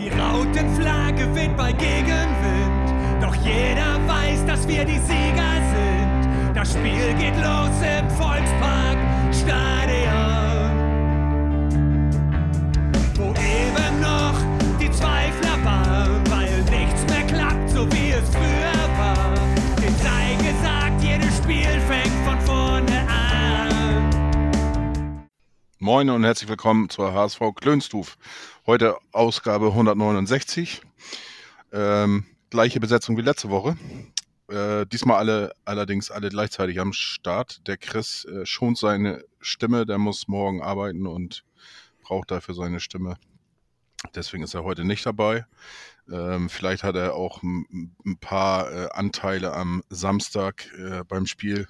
Die Rautenflagge weht bei Gegenwind, doch jeder weiß, dass wir die Sieger sind. Das Spiel geht los im Volkspark Stadion, wo eben noch die Zweifler waren, weil nichts mehr klappt, so wie es früher war. Dem sei gesagt, jedes Spiel fängt von vorne an. Moin und herzlich willkommen zur HSV Klönstuf. Heute Ausgabe 169. Ähm, gleiche Besetzung wie letzte Woche. Äh, diesmal alle, allerdings alle gleichzeitig am Start. Der Chris äh, schont seine Stimme, der muss morgen arbeiten und braucht dafür seine Stimme. Deswegen ist er heute nicht dabei. Ähm, vielleicht hat er auch ein, ein paar äh, Anteile am Samstag äh, beim Spiel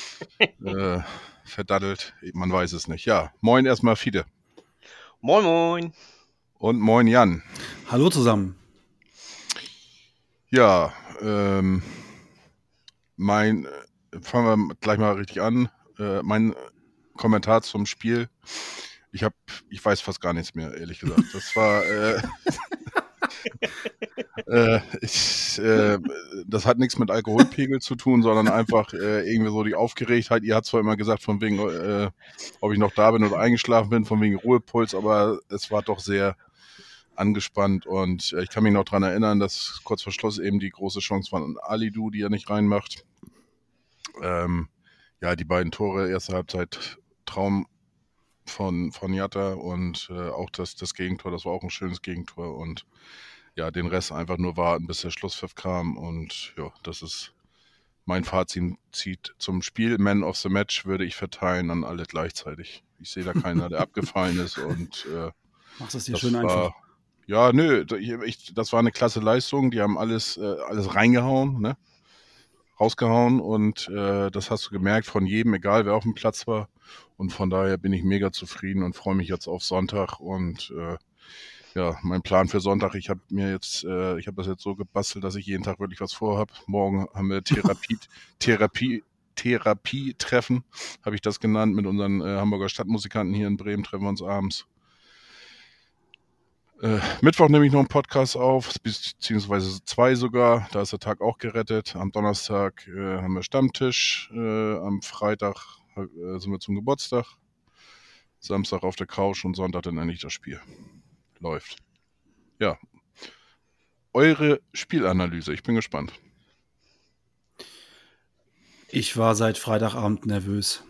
äh, verdaddelt. Man weiß es nicht. Ja, moin erstmal Fide. Moin, moin. Und moin Jan. Hallo zusammen. Ja, ähm, mein, fangen wir gleich mal richtig an. Äh, mein Kommentar zum Spiel. Ich habe, ich weiß fast gar nichts mehr, ehrlich gesagt. Das war, äh, äh, ich, äh, das hat nichts mit Alkoholpegel zu tun, sondern einfach äh, irgendwie so die Aufgeregtheit. Ihr habt zwar immer gesagt, von wegen, äh, ob ich noch da bin oder eingeschlafen bin, von wegen Ruhepuls, aber es war doch sehr angespannt und äh, ich kann mich noch dran erinnern, dass kurz vor Schluss eben die große Chance von Alidu, die er nicht reinmacht. Ähm, ja, die beiden Tore, erste Halbzeit Traum von, von Jatta und äh, auch das, das Gegentor, das war auch ein schönes Gegentor und ja, den Rest einfach nur warten, bis der Schlusspfiff kam und ja, das ist mein Fazit zieht zum Spiel. Man of the Match würde ich verteilen an alle gleichzeitig. Ich sehe da keiner, der abgefallen ist und äh, Machst es dir schön war, einfach. Ja, nö, ich, das war eine klasse Leistung. Die haben alles, äh, alles reingehauen, ne? rausgehauen und äh, das hast du gemerkt von jedem, egal wer auf dem Platz war. Und von daher bin ich mega zufrieden und freue mich jetzt auf Sonntag und äh, ja, mein Plan für Sonntag, ich habe mir jetzt, äh, ich habe das jetzt so gebastelt, dass ich jeden Tag wirklich was vorhab. Morgen haben wir Therapie, Therapie, Therapie-Treffen, habe ich das genannt, mit unseren äh, Hamburger Stadtmusikanten hier in Bremen treffen wir uns abends. Äh, Mittwoch nehme ich noch einen Podcast auf, beziehungsweise zwei sogar. Da ist der Tag auch gerettet. Am Donnerstag äh, haben wir Stammtisch. Äh, am Freitag äh, sind wir zum Geburtstag. Samstag auf der Couch und Sonntag dann endlich das Spiel. Läuft. Ja. Eure Spielanalyse, ich bin gespannt. Ich war seit Freitagabend nervös.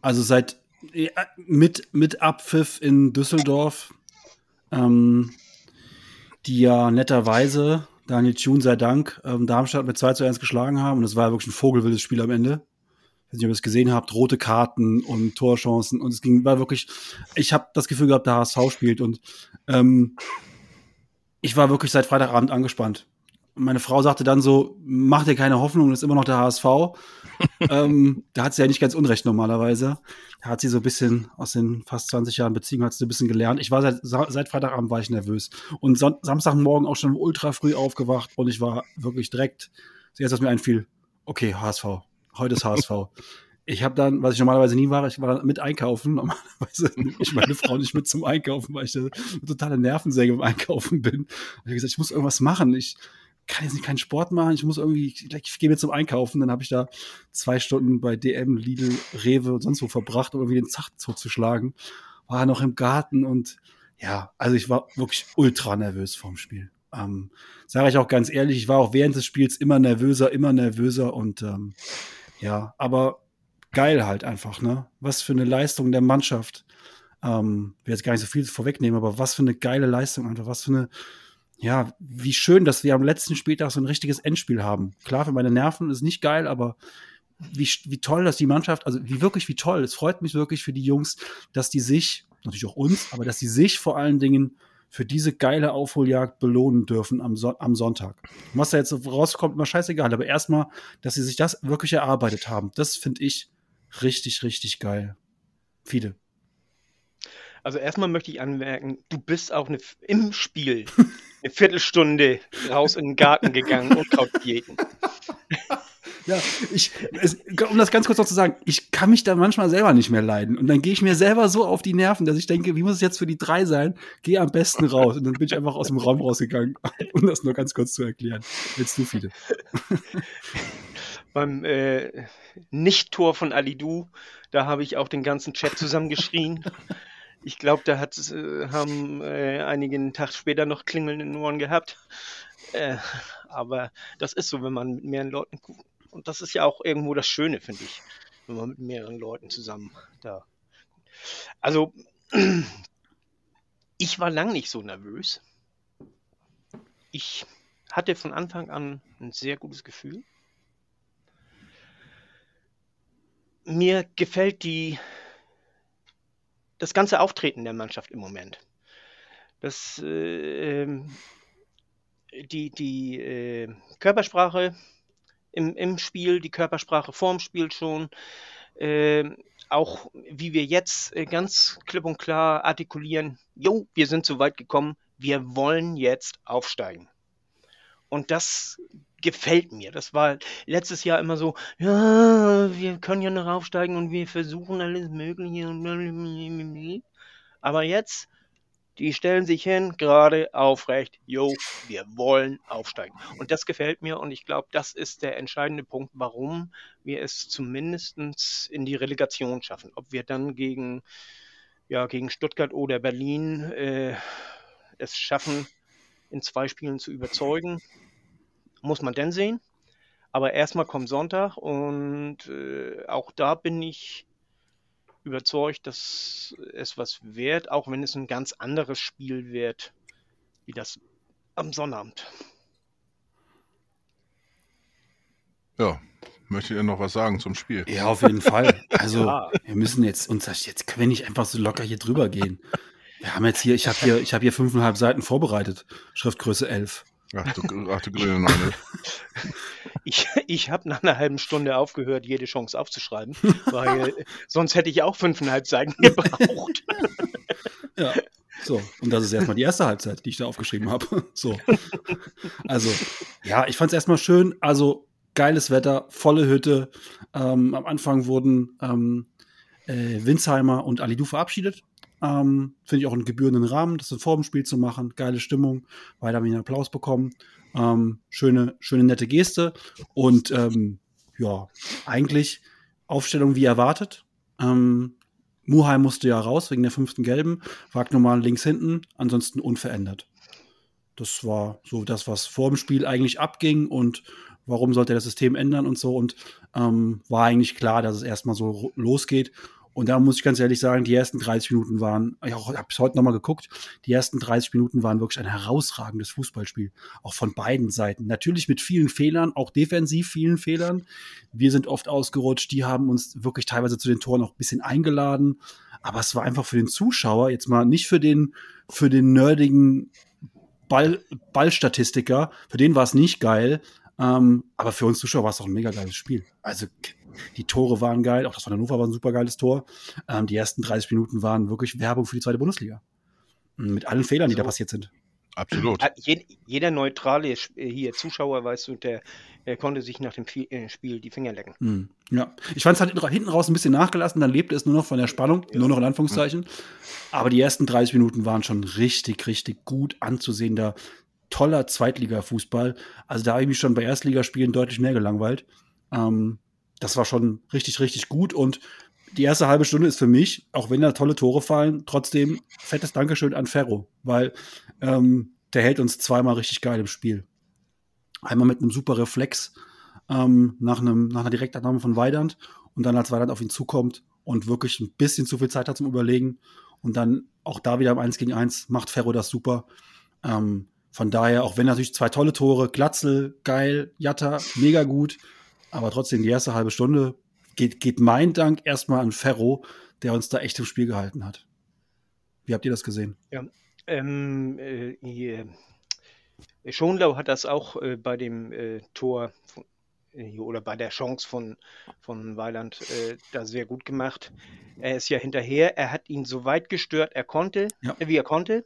also seit ja, mit, mit Abpfiff in Düsseldorf, ähm, die ja netterweise, Daniel Thun sei Dank, ähm, Darmstadt mit 2 zu 1 geschlagen haben. Und es war wirklich ein vogelwildes Spiel am Ende. Ich weiß nicht, ob ihr es gesehen habt, rote Karten und Torchancen. Und es ging, war wirklich, ich habe das Gefühl gehabt, der HSV spielt. Und ähm, ich war wirklich seit Freitagabend angespannt. Meine Frau sagte dann so, mach dir keine Hoffnung, das ist immer noch der HSV. ähm, da hat sie ja nicht ganz unrecht normalerweise. Da hat sie so ein bisschen aus den fast 20 Jahren Beziehung hat sie ein bisschen gelernt. Ich war seit, seit Freitagabend war ich nervös. Und Son Samstagmorgen auch schon ultra früh aufgewacht und ich war wirklich direkt, zuerst was mir einfiel, okay, HSV, heute ist HSV. Ich habe dann, was ich normalerweise nie war, ich war dann mit einkaufen. Normalerweise nehme ich meine Frau nicht mit zum Einkaufen, weil ich eine totale Nervensäge im Einkaufen bin. Und ich habe gesagt, ich muss irgendwas machen. Ich kann jetzt nicht keinen Sport machen, ich muss irgendwie, ich, ich gehe mir zum Einkaufen. Dann habe ich da zwei Stunden bei DM, Lidl, Rewe und sonst wo verbracht, um irgendwie den Zachtzug zu schlagen. War noch im Garten und ja, also ich war wirklich ultra nervös vorm Spiel. Ähm, Sage ich auch ganz ehrlich, ich war auch während des Spiels immer nervöser, immer nervöser und ähm, ja, aber geil halt einfach, ne? Was für eine Leistung der Mannschaft. Ähm, will jetzt gar nicht so viel vorwegnehmen, aber was für eine geile Leistung einfach, was für eine, ja, wie schön, dass wir am letzten Spieltag so ein richtiges Endspiel haben. Klar, für meine Nerven ist nicht geil, aber wie, wie toll, dass die Mannschaft, also wie wirklich, wie toll. Es freut mich wirklich für die Jungs, dass die sich, natürlich auch uns, aber dass die sich vor allen Dingen für diese geile Aufholjagd belohnen dürfen am, so am Sonntag. Was da jetzt rauskommt, immer scheißegal, aber erstmal, dass sie sich das wirklich erarbeitet haben, das finde ich richtig, richtig geil. Viele. Also erstmal möchte ich anmerken, du bist auch eine, im Spiel eine Viertelstunde raus in den Garten gegangen und Krautdiäten. Ja, ich, es, um das ganz kurz noch zu sagen, ich kann mich da manchmal selber nicht mehr leiden. Und dann gehe ich mir selber so auf die Nerven, dass ich denke, wie muss es jetzt für die drei sein? Geh am besten raus. Und dann bin ich einfach aus dem Raum rausgegangen, um das nur ganz kurz zu erklären. Jetzt du, viele. Beim äh, Nicht-Tor von Alidu, da habe ich auch den ganzen Chat zusammengeschrien. Ich glaube, da hat, äh, haben äh, einige einen Tag später noch Klingeln in den Ohren gehabt. Äh, aber das ist so, wenn man mit mehreren Leuten. Und das ist ja auch irgendwo das Schöne, finde ich, wenn man mit mehreren Leuten zusammen da. Also, ich war lang nicht so nervös. Ich hatte von Anfang an ein sehr gutes Gefühl. Mir gefällt die das ganze Auftreten der Mannschaft im Moment. Das, äh, die die äh, Körpersprache im, im Spiel, die Körpersprache vorm Spiel schon, äh, auch wie wir jetzt äh, ganz klipp und klar artikulieren, jo, wir sind so weit gekommen, wir wollen jetzt aufsteigen. Und das gefällt mir. Das war letztes Jahr immer so, ja, wir können ja noch aufsteigen und wir versuchen alles Mögliche. Aber jetzt, die stellen sich hin, gerade aufrecht, jo, wir wollen aufsteigen. Und das gefällt mir und ich glaube, das ist der entscheidende Punkt, warum wir es zumindest in die Relegation schaffen. Ob wir dann gegen, ja, gegen Stuttgart oder Berlin äh, es schaffen, in zwei Spielen zu überzeugen, muss man denn sehen. Aber erstmal kommt Sonntag und äh, auch da bin ich überzeugt, dass es was wird, auch wenn es ein ganz anderes Spiel wird, wie das am Sonnabend. Ja, möchtet ihr noch was sagen zum Spiel? Ja, auf jeden Fall. Also, ja. wir müssen jetzt uns jetzt können wir nicht einfach so locker hier drüber gehen. Wir haben jetzt hier, ich habe hier, ich habe hier fünfeinhalb Seiten vorbereitet, Schriftgröße 11. Ach du, ach du grüne Neune. Ich, ich habe nach einer halben Stunde aufgehört, jede Chance aufzuschreiben, weil sonst hätte ich auch fünfeinhalb Seiten gebraucht. Ja, so. Und das ist erstmal die erste Halbzeit, die ich da aufgeschrieben habe. So. Also, ja, ich fand es erstmal schön. Also, geiles Wetter, volle Hütte. Ähm, am Anfang wurden ähm, äh, Winsheimer und Alidu verabschiedet. Ähm, Finde ich auch einen gebührenden Rahmen, das vor dem Spiel zu machen. Geile Stimmung. Beide haben einen Applaus bekommen. Ähm, schöne, schöne, nette Geste. Und ähm, ja, eigentlich Aufstellung wie erwartet. Ähm, Muhai musste ja raus wegen der fünften Gelben. Wagnermann links hinten, ansonsten unverändert. Das war so das, was vor dem Spiel eigentlich abging und warum sollte er das System ändern und so. Und ähm, war eigentlich klar, dass es erstmal so losgeht. Und da muss ich ganz ehrlich sagen, die ersten 30 Minuten waren, ich habe es heute nochmal geguckt, die ersten 30 Minuten waren wirklich ein herausragendes Fußballspiel. Auch von beiden Seiten. Natürlich mit vielen Fehlern, auch defensiv vielen Fehlern. Wir sind oft ausgerutscht, die haben uns wirklich teilweise zu den Toren auch ein bisschen eingeladen. Aber es war einfach für den Zuschauer, jetzt mal nicht für den, für den nerdigen Ball, Ballstatistiker, für den war es nicht geil. Ähm, aber für uns Zuschauer war es auch ein mega geiles Spiel. Also die Tore waren geil, auch das von Hannover war ein super geiles Tor. Ähm, die ersten 30 Minuten waren wirklich Werbung für die zweite Bundesliga. Mit allen Fehlern, die da passiert sind. Absolut. Jeder neutrale hier Zuschauer, weißt du, der, der konnte sich nach dem äh, Spiel die Finger lecken. Mhm. Ja, ich fand es halt hinten raus ein bisschen nachgelassen, dann lebte es nur noch von der Spannung, ja. nur noch in Anführungszeichen. Aber die ersten 30 Minuten waren schon richtig, richtig gut anzusehender, toller Zweitliga-Fußball. Also da habe ich mich schon bei Erstligaspielen deutlich mehr gelangweilt. Ähm, das war schon richtig, richtig gut. Und die erste halbe Stunde ist für mich, auch wenn da tolle Tore fallen, trotzdem fettes Dankeschön an Ferro, weil ähm, der hält uns zweimal richtig geil im Spiel. Einmal mit einem super Reflex ähm, nach, einem, nach einer Direktannahme von Weidand und dann als Weidand auf ihn zukommt und wirklich ein bisschen zu viel Zeit hat zum Überlegen und dann auch da wieder im 1 gegen 1 macht Ferro das super. Ähm, von daher, auch wenn natürlich zwei tolle Tore, Glatzel, geil, Jatta, mega gut, aber trotzdem, die erste halbe Stunde geht, geht mein Dank erstmal an Ferro, der uns da echt im Spiel gehalten hat. Wie habt ihr das gesehen? Ja, ähm, äh, hier, Schonlau hat das auch äh, bei dem äh, Tor von, äh, oder bei der Chance von, von Weiland äh, da sehr gut gemacht. Er ist ja hinterher, er hat ihn so weit gestört, er konnte, ja. wie er konnte,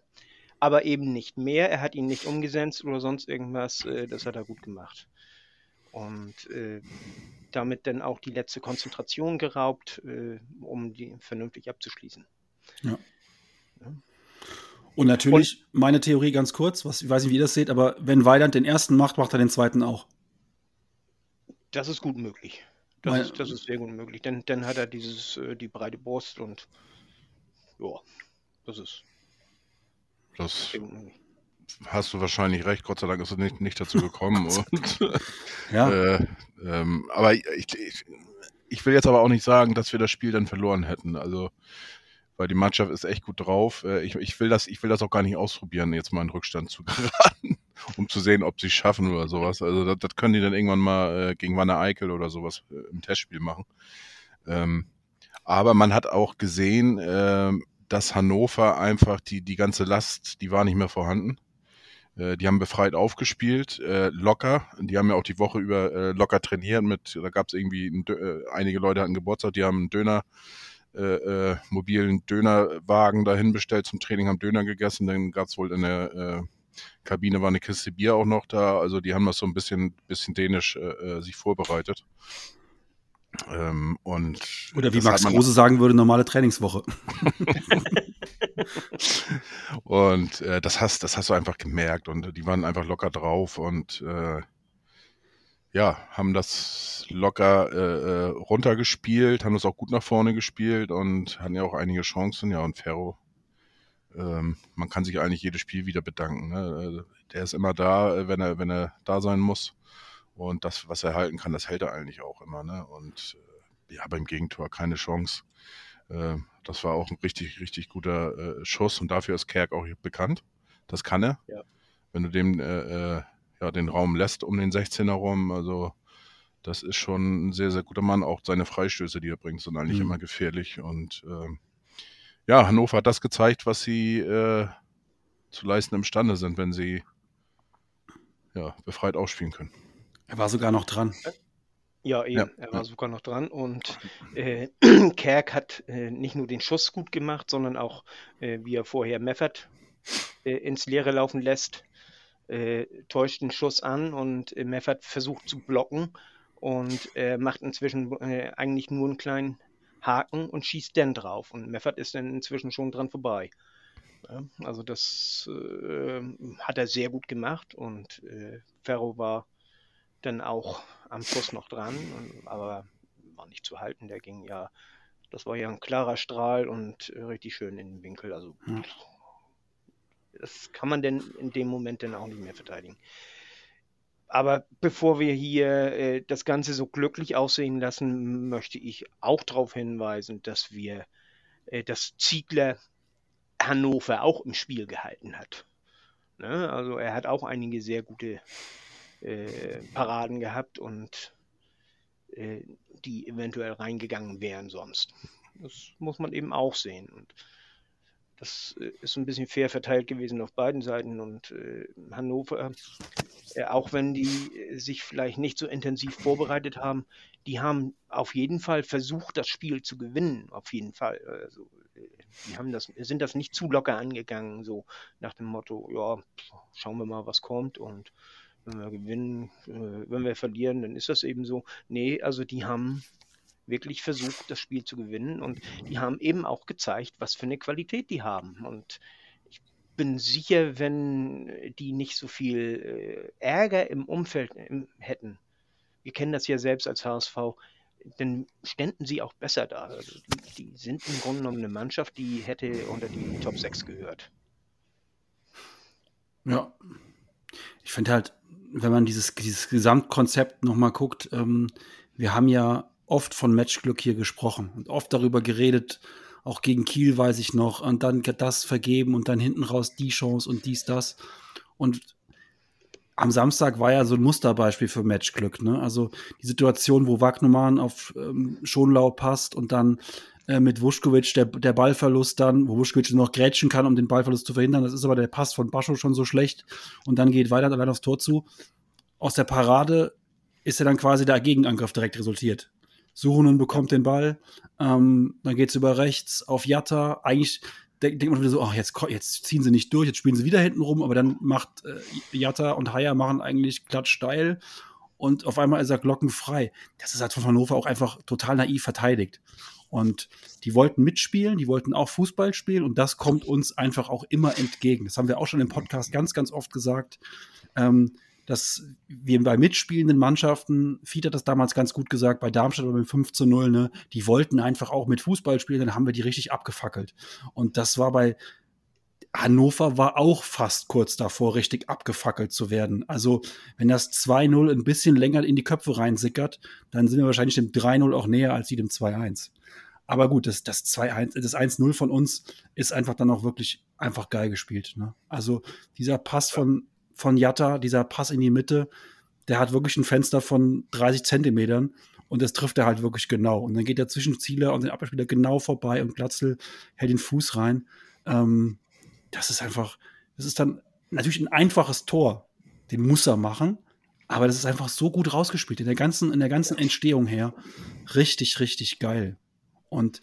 aber eben nicht mehr. Er hat ihn nicht umgesetzt oder sonst irgendwas. Äh, das hat er gut gemacht. und äh, damit dann auch die letzte Konzentration geraubt, äh, um die vernünftig abzuschließen. Ja. ja. Und natürlich, und, meine Theorie ganz kurz, was, ich weiß nicht, wie ihr das seht, aber wenn Weiland den ersten macht, macht er den zweiten auch. Das ist gut möglich. Das, Weil, ist, das ist sehr gut möglich. Denn dann hat er dieses, die breite Brust und ja, das ist. Das hast du wahrscheinlich recht, Gott sei Dank ist es nicht, nicht dazu gekommen. und, ja. Äh, ähm, aber ich, ich, ich will jetzt aber auch nicht sagen, dass wir das Spiel dann verloren hätten. Also weil die Mannschaft ist echt gut drauf. Äh, ich, ich, will das, ich will das auch gar nicht ausprobieren, jetzt mal in Rückstand zu geraten, um zu sehen, ob sie es schaffen oder sowas. Also das, das, können die dann irgendwann mal äh, gegen Wanne Eickel oder sowas äh, im Testspiel machen. Ähm, aber man hat auch gesehen, äh, dass Hannover einfach die, die ganze Last, die war nicht mehr vorhanden. Äh, die haben befreit aufgespielt, äh, locker. Die haben ja auch die Woche über locker trainiert mit, da gab es irgendwie, ein, einige Leute hatten Geburtstag, die haben einen Döner äh, äh, mobilen Dönerwagen dahin bestellt zum Training, haben Döner gegessen. Dann gab es wohl in der äh, Kabine war eine Kiste Bier auch noch da. Also die haben das so ein bisschen, bisschen dänisch äh, äh sich vorbereitet. Ähm, und Oder wie Max Rose sagen würde, normale Trainingswoche. und äh, das, hast, das hast du einfach gemerkt und die waren einfach locker drauf und äh, ja, haben das locker äh, äh, runtergespielt, haben das auch gut nach vorne gespielt und hatten ja auch einige Chancen. Ja, und Ferro, ähm, man kann sich eigentlich jedes Spiel wieder bedanken. Ne? Also, der ist immer da, äh, wenn er, wenn er da sein muss. Und das, was er halten kann, das hält er eigentlich auch immer. Ne? Und äh, ja, beim Gegentor keine Chance. Äh, das war auch ein richtig, richtig guter äh, Schuss und dafür ist Kerk auch bekannt. Das kann er. Ja. Wenn du dem äh, ja, den Raum lässt um den 16er rum. Also das ist schon ein sehr, sehr guter Mann. Auch seine Freistöße, die er bringt, sind eigentlich mhm. immer gefährlich. Und äh, ja, Hannover hat das gezeigt, was sie äh, zu leisten imstande sind, wenn sie ja, befreit ausspielen können. Er war sogar noch dran. Ja, eben. Ja. Er war sogar noch dran. Und äh, Kerk hat äh, nicht nur den Schuss gut gemacht, sondern auch, äh, wie er vorher Meffert äh, ins Leere laufen lässt äh, täuscht einen Schuss an und äh, Meffert versucht zu blocken und äh, macht inzwischen äh, eigentlich nur einen kleinen Haken und schießt dann drauf. Und Meffert ist dann inzwischen schon dran vorbei. Ja, also das äh, hat er sehr gut gemacht und äh, Ferro war dann auch am Schuss noch dran, aber war nicht zu halten. Der ging ja, das war ja ein klarer Strahl und richtig schön in den Winkel. Also hm das kann man denn in dem Moment dann auch nicht mehr verteidigen. Aber bevor wir hier äh, das Ganze so glücklich aussehen lassen, möchte ich auch darauf hinweisen, dass wir, äh, dass Ziegler Hannover auch im Spiel gehalten hat. Ne? Also er hat auch einige sehr gute äh, Paraden gehabt und äh, die eventuell reingegangen wären sonst. Das muss man eben auch sehen. Und das äh, ist ein bisschen fair verteilt gewesen auf beiden Seiten und äh, Hannover, äh, auch wenn die äh, sich vielleicht nicht so intensiv vorbereitet haben, die haben auf jeden Fall versucht, das Spiel zu gewinnen, auf jeden Fall. Also, äh, die haben das, sind das nicht zu locker angegangen, so nach dem Motto, ja, schauen wir mal, was kommt und wenn wir gewinnen, äh, wenn wir verlieren, dann ist das eben so. Nee, also die haben wirklich versucht, das Spiel zu gewinnen. Und die haben eben auch gezeigt, was für eine Qualität die haben. Und ich bin sicher, wenn die nicht so viel äh, Ärger im Umfeld hätten, wir kennen das ja selbst als HSV, dann ständen sie auch besser da. Also die, die sind im Grunde genommen eine Mannschaft, die hätte unter die Top 6 gehört. Ja. Ich finde halt, wenn man dieses, dieses Gesamtkonzept nochmal guckt, ähm, wir haben ja oft von Matchglück hier gesprochen und oft darüber geredet, auch gegen Kiel weiß ich noch, und dann das vergeben und dann hinten raus die Chance und dies, das. Und am Samstag war ja so ein Musterbeispiel für Matchglück. Ne? Also die Situation, wo Wagnumann auf ähm, Schonlau passt und dann äh, mit Vuskovic der, der Ballverlust dann, wo Vuskovic noch grätschen kann, um den Ballverlust zu verhindern. Das ist aber der Pass von Bascho schon so schlecht und dann geht weiter allein aufs Tor zu. Aus der Parade ist ja dann quasi der Gegenangriff direkt resultiert. Suhonen bekommt den Ball, ähm, dann geht es über rechts auf Jatta. Eigentlich denkt denk man wieder so, ach, jetzt, jetzt ziehen sie nicht durch, jetzt spielen sie wieder hinten rum, aber dann macht äh, Jatta und Haya machen eigentlich glatt steil und auf einmal ist er glockenfrei. Das ist halt von Hannover auch einfach total naiv verteidigt. Und die wollten mitspielen, die wollten auch Fußball spielen und das kommt uns einfach auch immer entgegen. Das haben wir auch schon im Podcast ganz, ganz oft gesagt. Ähm, dass wir bei mitspielenden Mannschaften, Fied hat das damals ganz gut gesagt, bei Darmstadt mit 5 zu 0, ne, die wollten einfach auch mit Fußball spielen, dann haben wir die richtig abgefackelt. Und das war bei Hannover war auch fast kurz davor, richtig abgefackelt zu werden. Also, wenn das 2-0 ein bisschen länger in die Köpfe reinsickert, dann sind wir wahrscheinlich dem 3-0 auch näher als dem 2-1. Aber gut, das, das 2-1, das 1-0 von uns ist einfach dann auch wirklich einfach geil gespielt. Ne? Also, dieser Pass von von Jatta, dieser Pass in die Mitte, der hat wirklich ein Fenster von 30 Zentimetern und das trifft er halt wirklich genau. Und dann geht er zwischen Ziele und den Abwehrspieler genau vorbei und Glatzel hält den Fuß rein. Ähm, das ist einfach, das ist dann natürlich ein einfaches Tor. Den muss er machen, aber das ist einfach so gut rausgespielt. In der ganzen, in der ganzen Entstehung her. Richtig, richtig geil. Und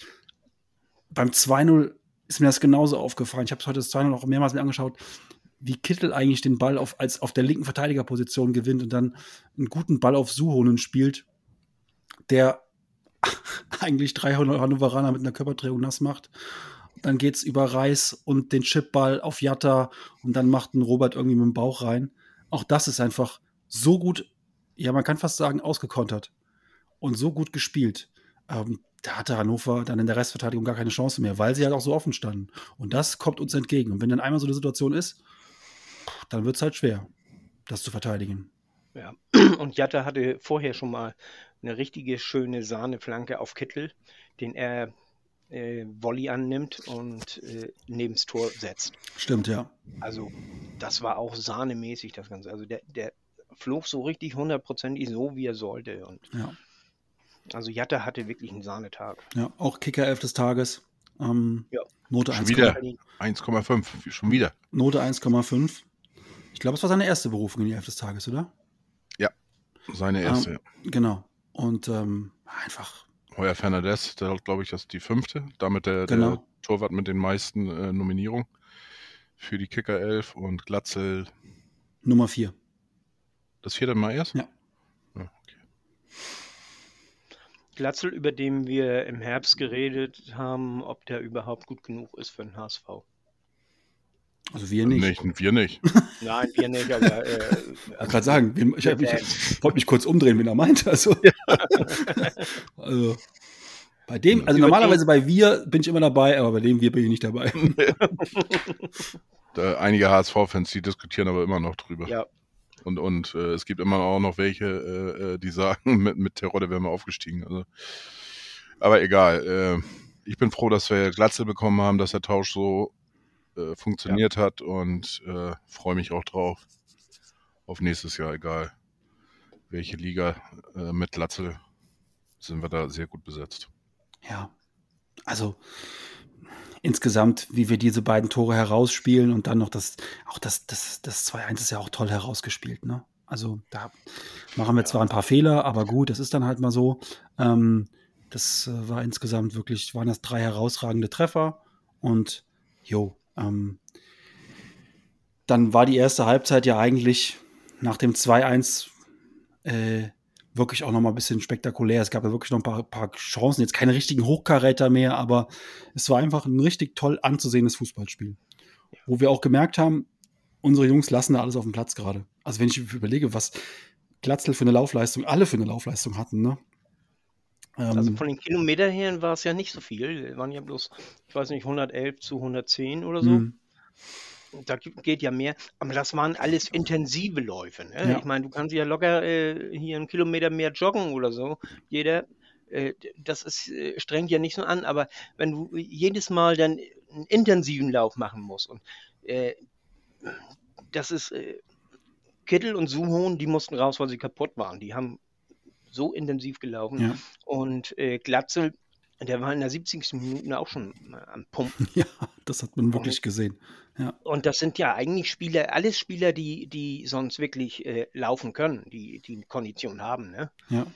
beim 2-0 ist mir das genauso aufgefallen. Ich habe es heute das 2-0 auch mehrmals mir angeschaut wie Kittel eigentlich den Ball auf, als auf der linken Verteidigerposition gewinnt und dann einen guten Ball auf Suhonen spielt, der eigentlich drei Hannoveraner mit einer Körperdrehung nass macht. Dann geht es über Reis und den Chipball auf Jatta und dann macht ein Robert irgendwie mit dem Bauch rein. Auch das ist einfach so gut, ja, man kann fast sagen, ausgekontert und so gut gespielt. Ähm, da hatte Hannover dann in der Restverteidigung gar keine Chance mehr, weil sie halt auch so offen standen. Und das kommt uns entgegen. Und wenn dann einmal so eine Situation ist, dann wird es halt schwer, das zu verteidigen. Ja, und Jatta hatte vorher schon mal eine richtige schöne Sahneflanke auf Kittel, den er äh, Volley annimmt und äh, neben das Tor setzt. Stimmt, ja. Also, das war auch sahnemäßig, das Ganze. Also, der, der flog so richtig hundertprozentig so, wie er sollte. Und ja. Also, Jatta hatte wirklich einen Sahnetag. Ja, auch Kicker 11 des Tages. Ähm, ja. Note 1,5. Schon wieder. Note 1,5. Ich glaube, es war seine erste Berufung in die Elf des Tages, oder? Ja, seine erste. Ähm, genau. Und ähm, einfach. Heuer Fernandes, der glaube ich, das ist die fünfte. Damit der, genau. der Torwart mit den meisten äh, Nominierungen für die Kicker 11 und Glatzel. Nummer 4. Das vierte Mal erst? Ja. ja okay. Glatzel, über den wir im Herbst geredet haben, ob der überhaupt gut genug ist für den HSV. Also wir nicht. nicht wir nicht. Nein, wir nicht, aber. Äh, ich kann gerade sagen, ich, ich, ich wollte mich kurz umdrehen, wenn er meint. Also, ja. also bei dem, also normalerweise bei wir bin ich immer dabei, aber bei dem wir bin ich nicht dabei. da, einige HSV-Fans, die diskutieren aber immer noch drüber. Ja. Und, und äh, es gibt immer auch noch welche, äh, äh die sagen, mit, mit Terodde wären wir aufgestiegen. Also, aber egal. Äh, ich bin froh, dass wir Glatze bekommen haben, dass der Tausch so äh, funktioniert ja. hat und äh, freue mich auch drauf. Auf nächstes Jahr, egal welche Liga äh, mit Latzel, sind wir da sehr gut besetzt. Ja, also insgesamt, wie wir diese beiden Tore herausspielen und dann noch das, auch das, das, das 2-1 ist ja auch toll herausgespielt, ne? Also da machen wir zwar ein paar Fehler, aber gut, das ist dann halt mal so. Ähm, das äh, war insgesamt wirklich, waren das drei herausragende Treffer und jo, ähm, dann war die erste Halbzeit ja eigentlich nach dem 2-1 äh, wirklich auch noch mal ein bisschen spektakulär. Es gab ja wirklich noch ein paar, paar Chancen, jetzt keine richtigen Hochkaräter mehr, aber es war einfach ein richtig toll anzusehendes Fußballspiel. Wo wir auch gemerkt haben, unsere Jungs lassen da alles auf dem Platz gerade. Also wenn ich überlege, was Glatzel für eine Laufleistung, alle für eine Laufleistung hatten, ne? Also ähm, von den Kilometern her war es ja nicht so viel. Waren ja bloß, ich weiß nicht, 111 zu 110 oder so. Mhm. Da geht ja mehr, aber das waren alles intensive Läufe. Ne? Ja. Ich meine, du kannst ja locker äh, hier einen Kilometer mehr joggen oder so. Jeder, äh, das ist, äh, strengt ja nicht so an, aber wenn du jedes Mal dann einen intensiven Lauf machen musst und äh, das ist äh, Kittel und Suhon, die mussten raus, weil sie kaputt waren. Die haben so intensiv gelaufen. Ja. Und äh, Glatzel, der war in der 70. Minute auch schon am Pumpen. Ja, das hat man wirklich und, gesehen. Ja. Und das sind ja eigentlich Spieler, alles Spieler, die, die sonst wirklich äh, laufen können, die die Kondition haben. Ne? Ja.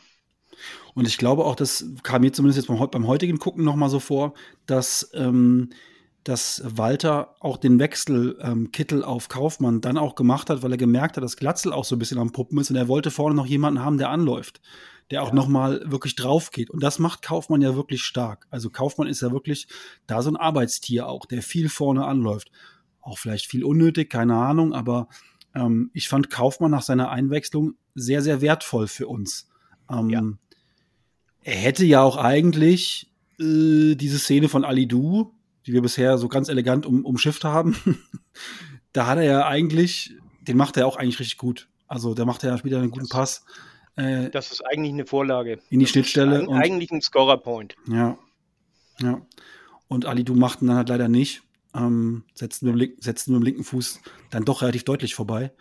Und ich glaube auch, das kam mir zumindest jetzt beim, beim heutigen Gucken nochmal so vor, dass ähm, dass Walter auch den Wechsel ähm, Kittel auf Kaufmann dann auch gemacht hat, weil er gemerkt hat, dass Glatzel auch so ein bisschen am Puppen ist und er wollte vorne noch jemanden haben, der anläuft, der auch Ja. noch mal wirklich drauf geht. Und das macht Kaufmann ja wirklich stark. Also Kaufmann ist ja wirklich da so ein Arbeitstier auch, der viel vorne anläuft. Auch vielleicht viel unnötig, keine Ahnung, aber ähm, ich fand Kaufmann nach seiner Einwechslung sehr, sehr wertvoll für uns. Ähm, Ja. Er hätte ja auch eigentlich äh, diese Szene von Ali Du, die wir bisher so ganz elegant um, umschifft haben, da hat er ja eigentlich, den macht er auch eigentlich richtig gut. Also der macht ja wieder einen guten Pass äh, Das ist eigentlich eine Vorlage. in die Das Schnittstelle. Ist Und, eig- eigentlich ein Scorer-Point. ja. Ja. Und Ali Du macht ihn dann halt leider nicht. Ähm, setzt, mit dem Link, setzt mit dem linken Fuß dann doch relativ deutlich vorbei.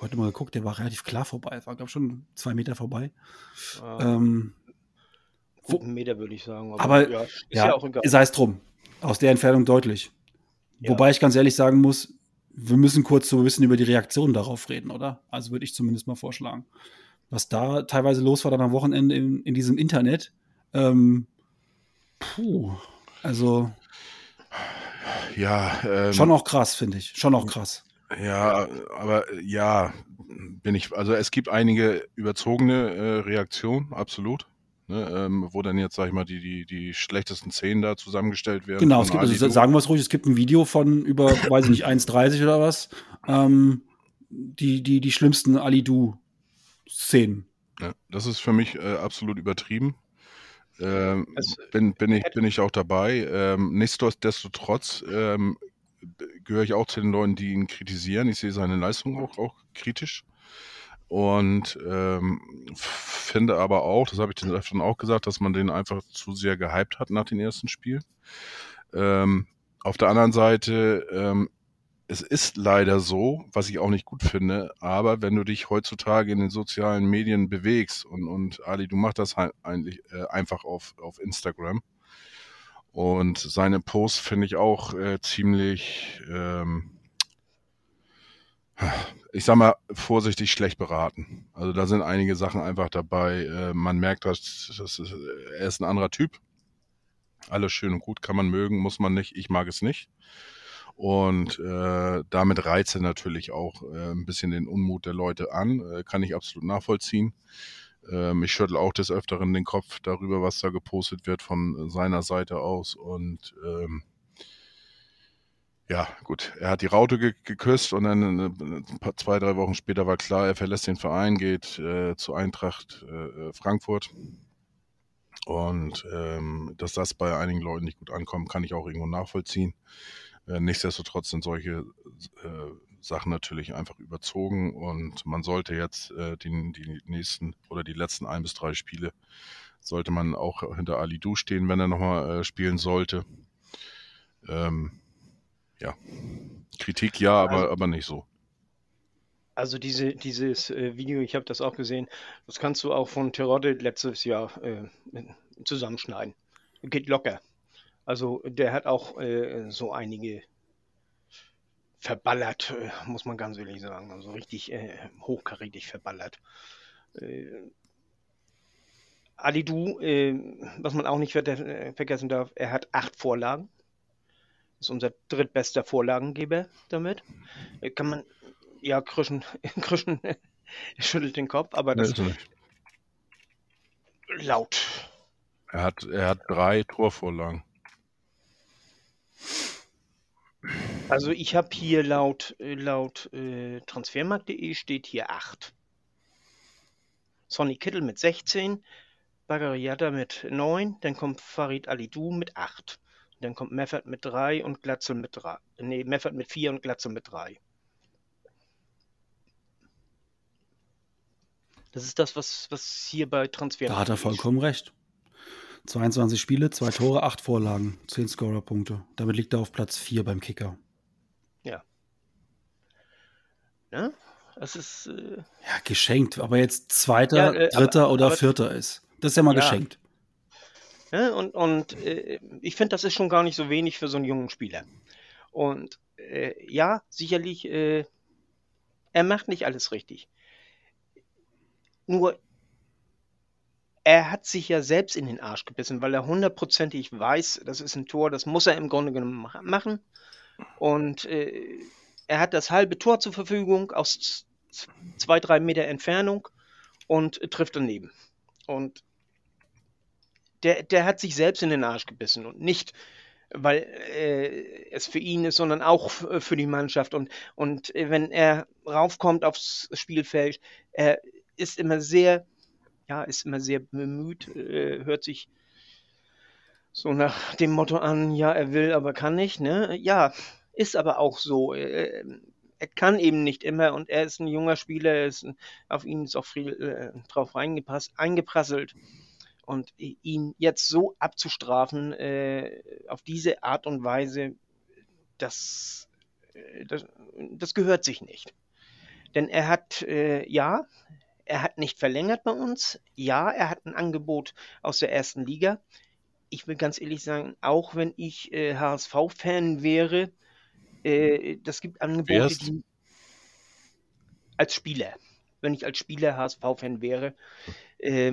Heute mal geguckt, der war relativ klar vorbei. War, glaube ich, schon zwei Meter vorbei. Äh, Ähm, guten Meter würde ich sagen. aber, ja, ist ja, ja, auch egal. sei es drum. Aus der Entfernung deutlich. Ja. Wobei ich ganz ehrlich sagen muss, wir müssen kurz so ein bisschen über die Reaktion darauf reden, oder? Also würde ich zumindest mal vorschlagen. Was da teilweise los war dann am Wochenende in, in diesem Internet. Ähm, puh, also Ja, ähm, schon auch krass, finde ich. Schon auch krass. Ja, aber ja, bin ich, also es gibt einige überzogene äh, Reaktionen, absolut. Ne, ähm, wo dann jetzt, sag ich mal, die, die, die schlechtesten Szenen da zusammengestellt werden. Genau, es gibt, also sagen wir es ruhig, es gibt ein Video von über, weiß ich nicht, 1,30 oder was. Ähm, die, die, die schlimmsten Ali-Du-Szenen. Ja, das ist für mich äh, absolut übertrieben. Ähm, Es- bin, bin, ich, bin ich auch dabei. Ähm, nichtsdestotrotz ähm, gehöre ich auch zu den Leuten, die ihn kritisieren. Ich sehe seine Leistung auch, auch kritisch. Und ähm, finde aber auch, das habe ich den öfteren auch gesagt, dass man den einfach zu sehr gehypt hat nach den ersten Spielen. Ähm, auf der anderen Seite, ähm, es ist leider so, was ich auch nicht gut finde, aber wenn du dich heutzutage in den sozialen Medien bewegst und, und Ali, du machst das eigentlich äh, einfach auf, auf Instagram und seine Posts finde ich auch äh, ziemlich, ähm, ich sag mal, vorsichtig schlecht beraten. Also da sind einige Sachen einfach dabei. Äh, man merkt, dass, dass es- er ist ein anderer Typ. Alles schön und gut kann man mögen, muss man nicht. Ich mag es nicht. Und äh, damit reizt er natürlich auch äh, ein bisschen den Unmut der Leute an. Äh, kann ich absolut nachvollziehen. Ähm, ich schüttel auch des Öfteren den Kopf darüber, was da gepostet wird von seiner Seite aus. Und ähm, ja, gut, er hat die Raute ge geküsst und dann äh, paar, zwei, drei Wochen später war klar, er verlässt den Verein, geht äh, zu Eintracht äh, Frankfurt. Und ähm, dass das bei einigen Leuten nicht gut ankommt, kann ich auch irgendwo nachvollziehen. Äh, nichtsdestotrotz sind solche äh, Sachen natürlich einfach überzogen und man sollte jetzt äh, die, die nächsten oder die letzten ein bis drei Spiele sollte man auch hinter Ali Du stehen, wenn er nochmal spielen sollte. Ähm, ja, Kritik ja, aber, Also- aber nicht so. Also diese, dieses äh, Video, ich habe das auch gesehen, das kannst du auch von Terodde letztes Jahr äh, zusammenschneiden. Geht locker. Also der hat auch äh, so einige verballert, äh, muss man ganz ehrlich sagen. Also richtig äh, hochkarätig verballert. Ali Du, was man auch nicht ver vergessen darf, er hat acht Vorlagen. Ist unser drittbester Vorlagengeber damit. Äh, Kann man, ja, Krischen, Krischen schüttelt den Kopf, aber das Ist er nicht. laut. Er hat, er hat drei Torvorlagen. Also ich habe hier laut, äh, laut äh, transfermarkt.de steht hier 8. Sonny Kittel mit 16, Bagariata mit 9, dann kommt Farid Alidou mit 8. Dann kommt Meffert mit 3 und Glatzel mit 3. Nee, Meffert mit 4 und Glatzel mit 3. Das ist das, was, was hier bei Transfer. Da hat er vollkommen recht. 22 Spiele, 2 Tore, 8 Vorlagen, 10 Scorer-Punkte. Damit liegt er auf Platz 4 beim Kicker. Ne? Das ist. Äh, Ja, geschenkt. Aber jetzt Zweiter, Ja, äh, Dritter aber- oder aber- Vierter ist. Das ist ja mal Ja. geschenkt. Ne? Und, und äh, ich finde, das ist schon gar nicht so wenig für so einen jungen Spieler. Und äh, ja, sicherlich, äh, er macht nicht alles richtig. Nur, er hat sich ja selbst in den Arsch gebissen, weil er hundertprozentig weiß, das ist ein Tor, das muss er im Grunde genommen machen. Und äh, er hat das halbe Tor zur Verfügung aus zwei, drei Meter Entfernung und trifft daneben. Und der, der hat sich selbst in den Arsch gebissen und nicht, weil äh, es für ihn ist, sondern auch für die Mannschaft. Und, und wenn er raufkommt aufs Spielfeld, er ist immer sehr ja, ist immer sehr bemüht, äh, hört sich so nach dem Motto an, ja, er will, aber kann nicht, ne? Ja, ist aber auch so. Äh, er kann eben nicht immer und er ist ein junger Spieler, ist, auf ihn ist auch viel äh, drauf eingeprasselt. Und ihn jetzt so abzustrafen, äh, auf diese Art und Weise, das, äh, das, das gehört sich nicht. Denn er hat, äh, ja, er hat nicht verlängert bei uns. Ja, er hat ein Angebot aus der ersten Liga. Ich will ganz ehrlich sagen, auch wenn ich äh, HSV-Fan wäre, äh, das gibt Angebote, die als Spieler, wenn ich als Spieler HSV-Fan wäre, äh,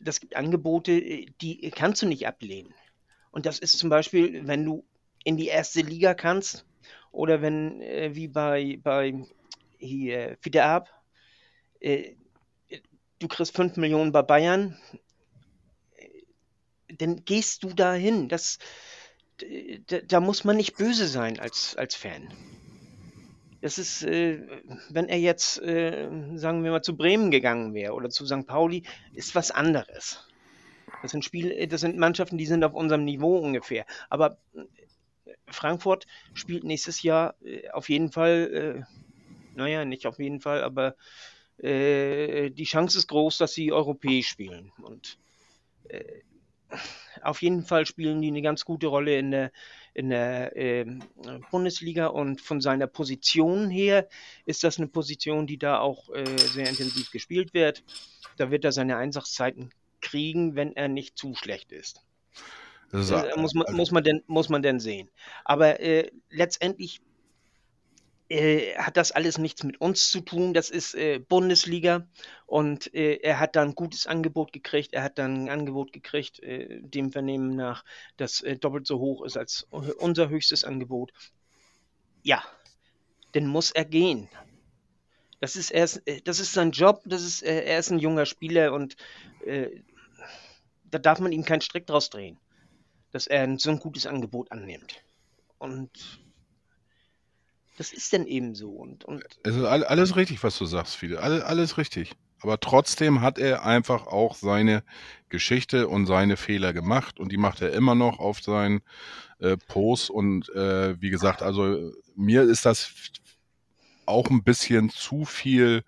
das gibt Angebote, die kannst du nicht ablehnen. Und das ist zum Beispiel, wenn du in die erste Liga kannst oder wenn, äh, wie bei, bei hier, Fideab, äh, du kriegst 5 Millionen bei Bayern, dann gehst du dahin. Das, da, da, muss man nicht böse sein als, als Fan. Das ist, äh, wenn er jetzt, äh, sagen wir mal, zu Bremen gegangen wäre oder zu St. Pauli, ist was anderes. Das sind Spiele, das sind Mannschaften, die sind auf unserem Niveau ungefähr. Aber äh, Frankfurt spielt nächstes Jahr äh, auf jeden Fall, äh, naja, nicht auf jeden Fall, aber äh, die Chance ist groß, dass sie europäisch spielen. Und auf jeden Fall spielen die eine ganz gute Rolle in der, in der äh, Bundesliga und von seiner Position her ist das eine Position, die da auch äh, sehr intensiv gespielt wird. Da wird er seine Einsatzzeiten kriegen, wenn er nicht zu schlecht ist. Das ist äh, muss, man, muss, man denn, muss man denn sehen. Aber äh, letztendlich äh, hat das alles nichts mit uns zu tun. Das ist äh, Bundesliga und äh, er hat da ein gutes Angebot gekriegt. Er hat dann ein Angebot gekriegt, äh, dem Vernehmen nach, das äh, doppelt so hoch ist als unser höchstes Angebot. Ja, dann muss er gehen. Das ist, er ist, das ist sein Job, das ist, er ist ein junger Spieler und da darf man ihm keinen Strick draus drehen, dass er so ein gutes Angebot annimmt. Und das ist denn eben so. Und, und es ist alles richtig, was du sagst, Fide. Alles, alles richtig. Aber trotzdem hat er einfach auch seine Geschichte und seine Fehler gemacht und die macht er immer noch auf seinen äh, Posts. Und äh, wie gesagt, also mir ist das auch ein bisschen zu viel.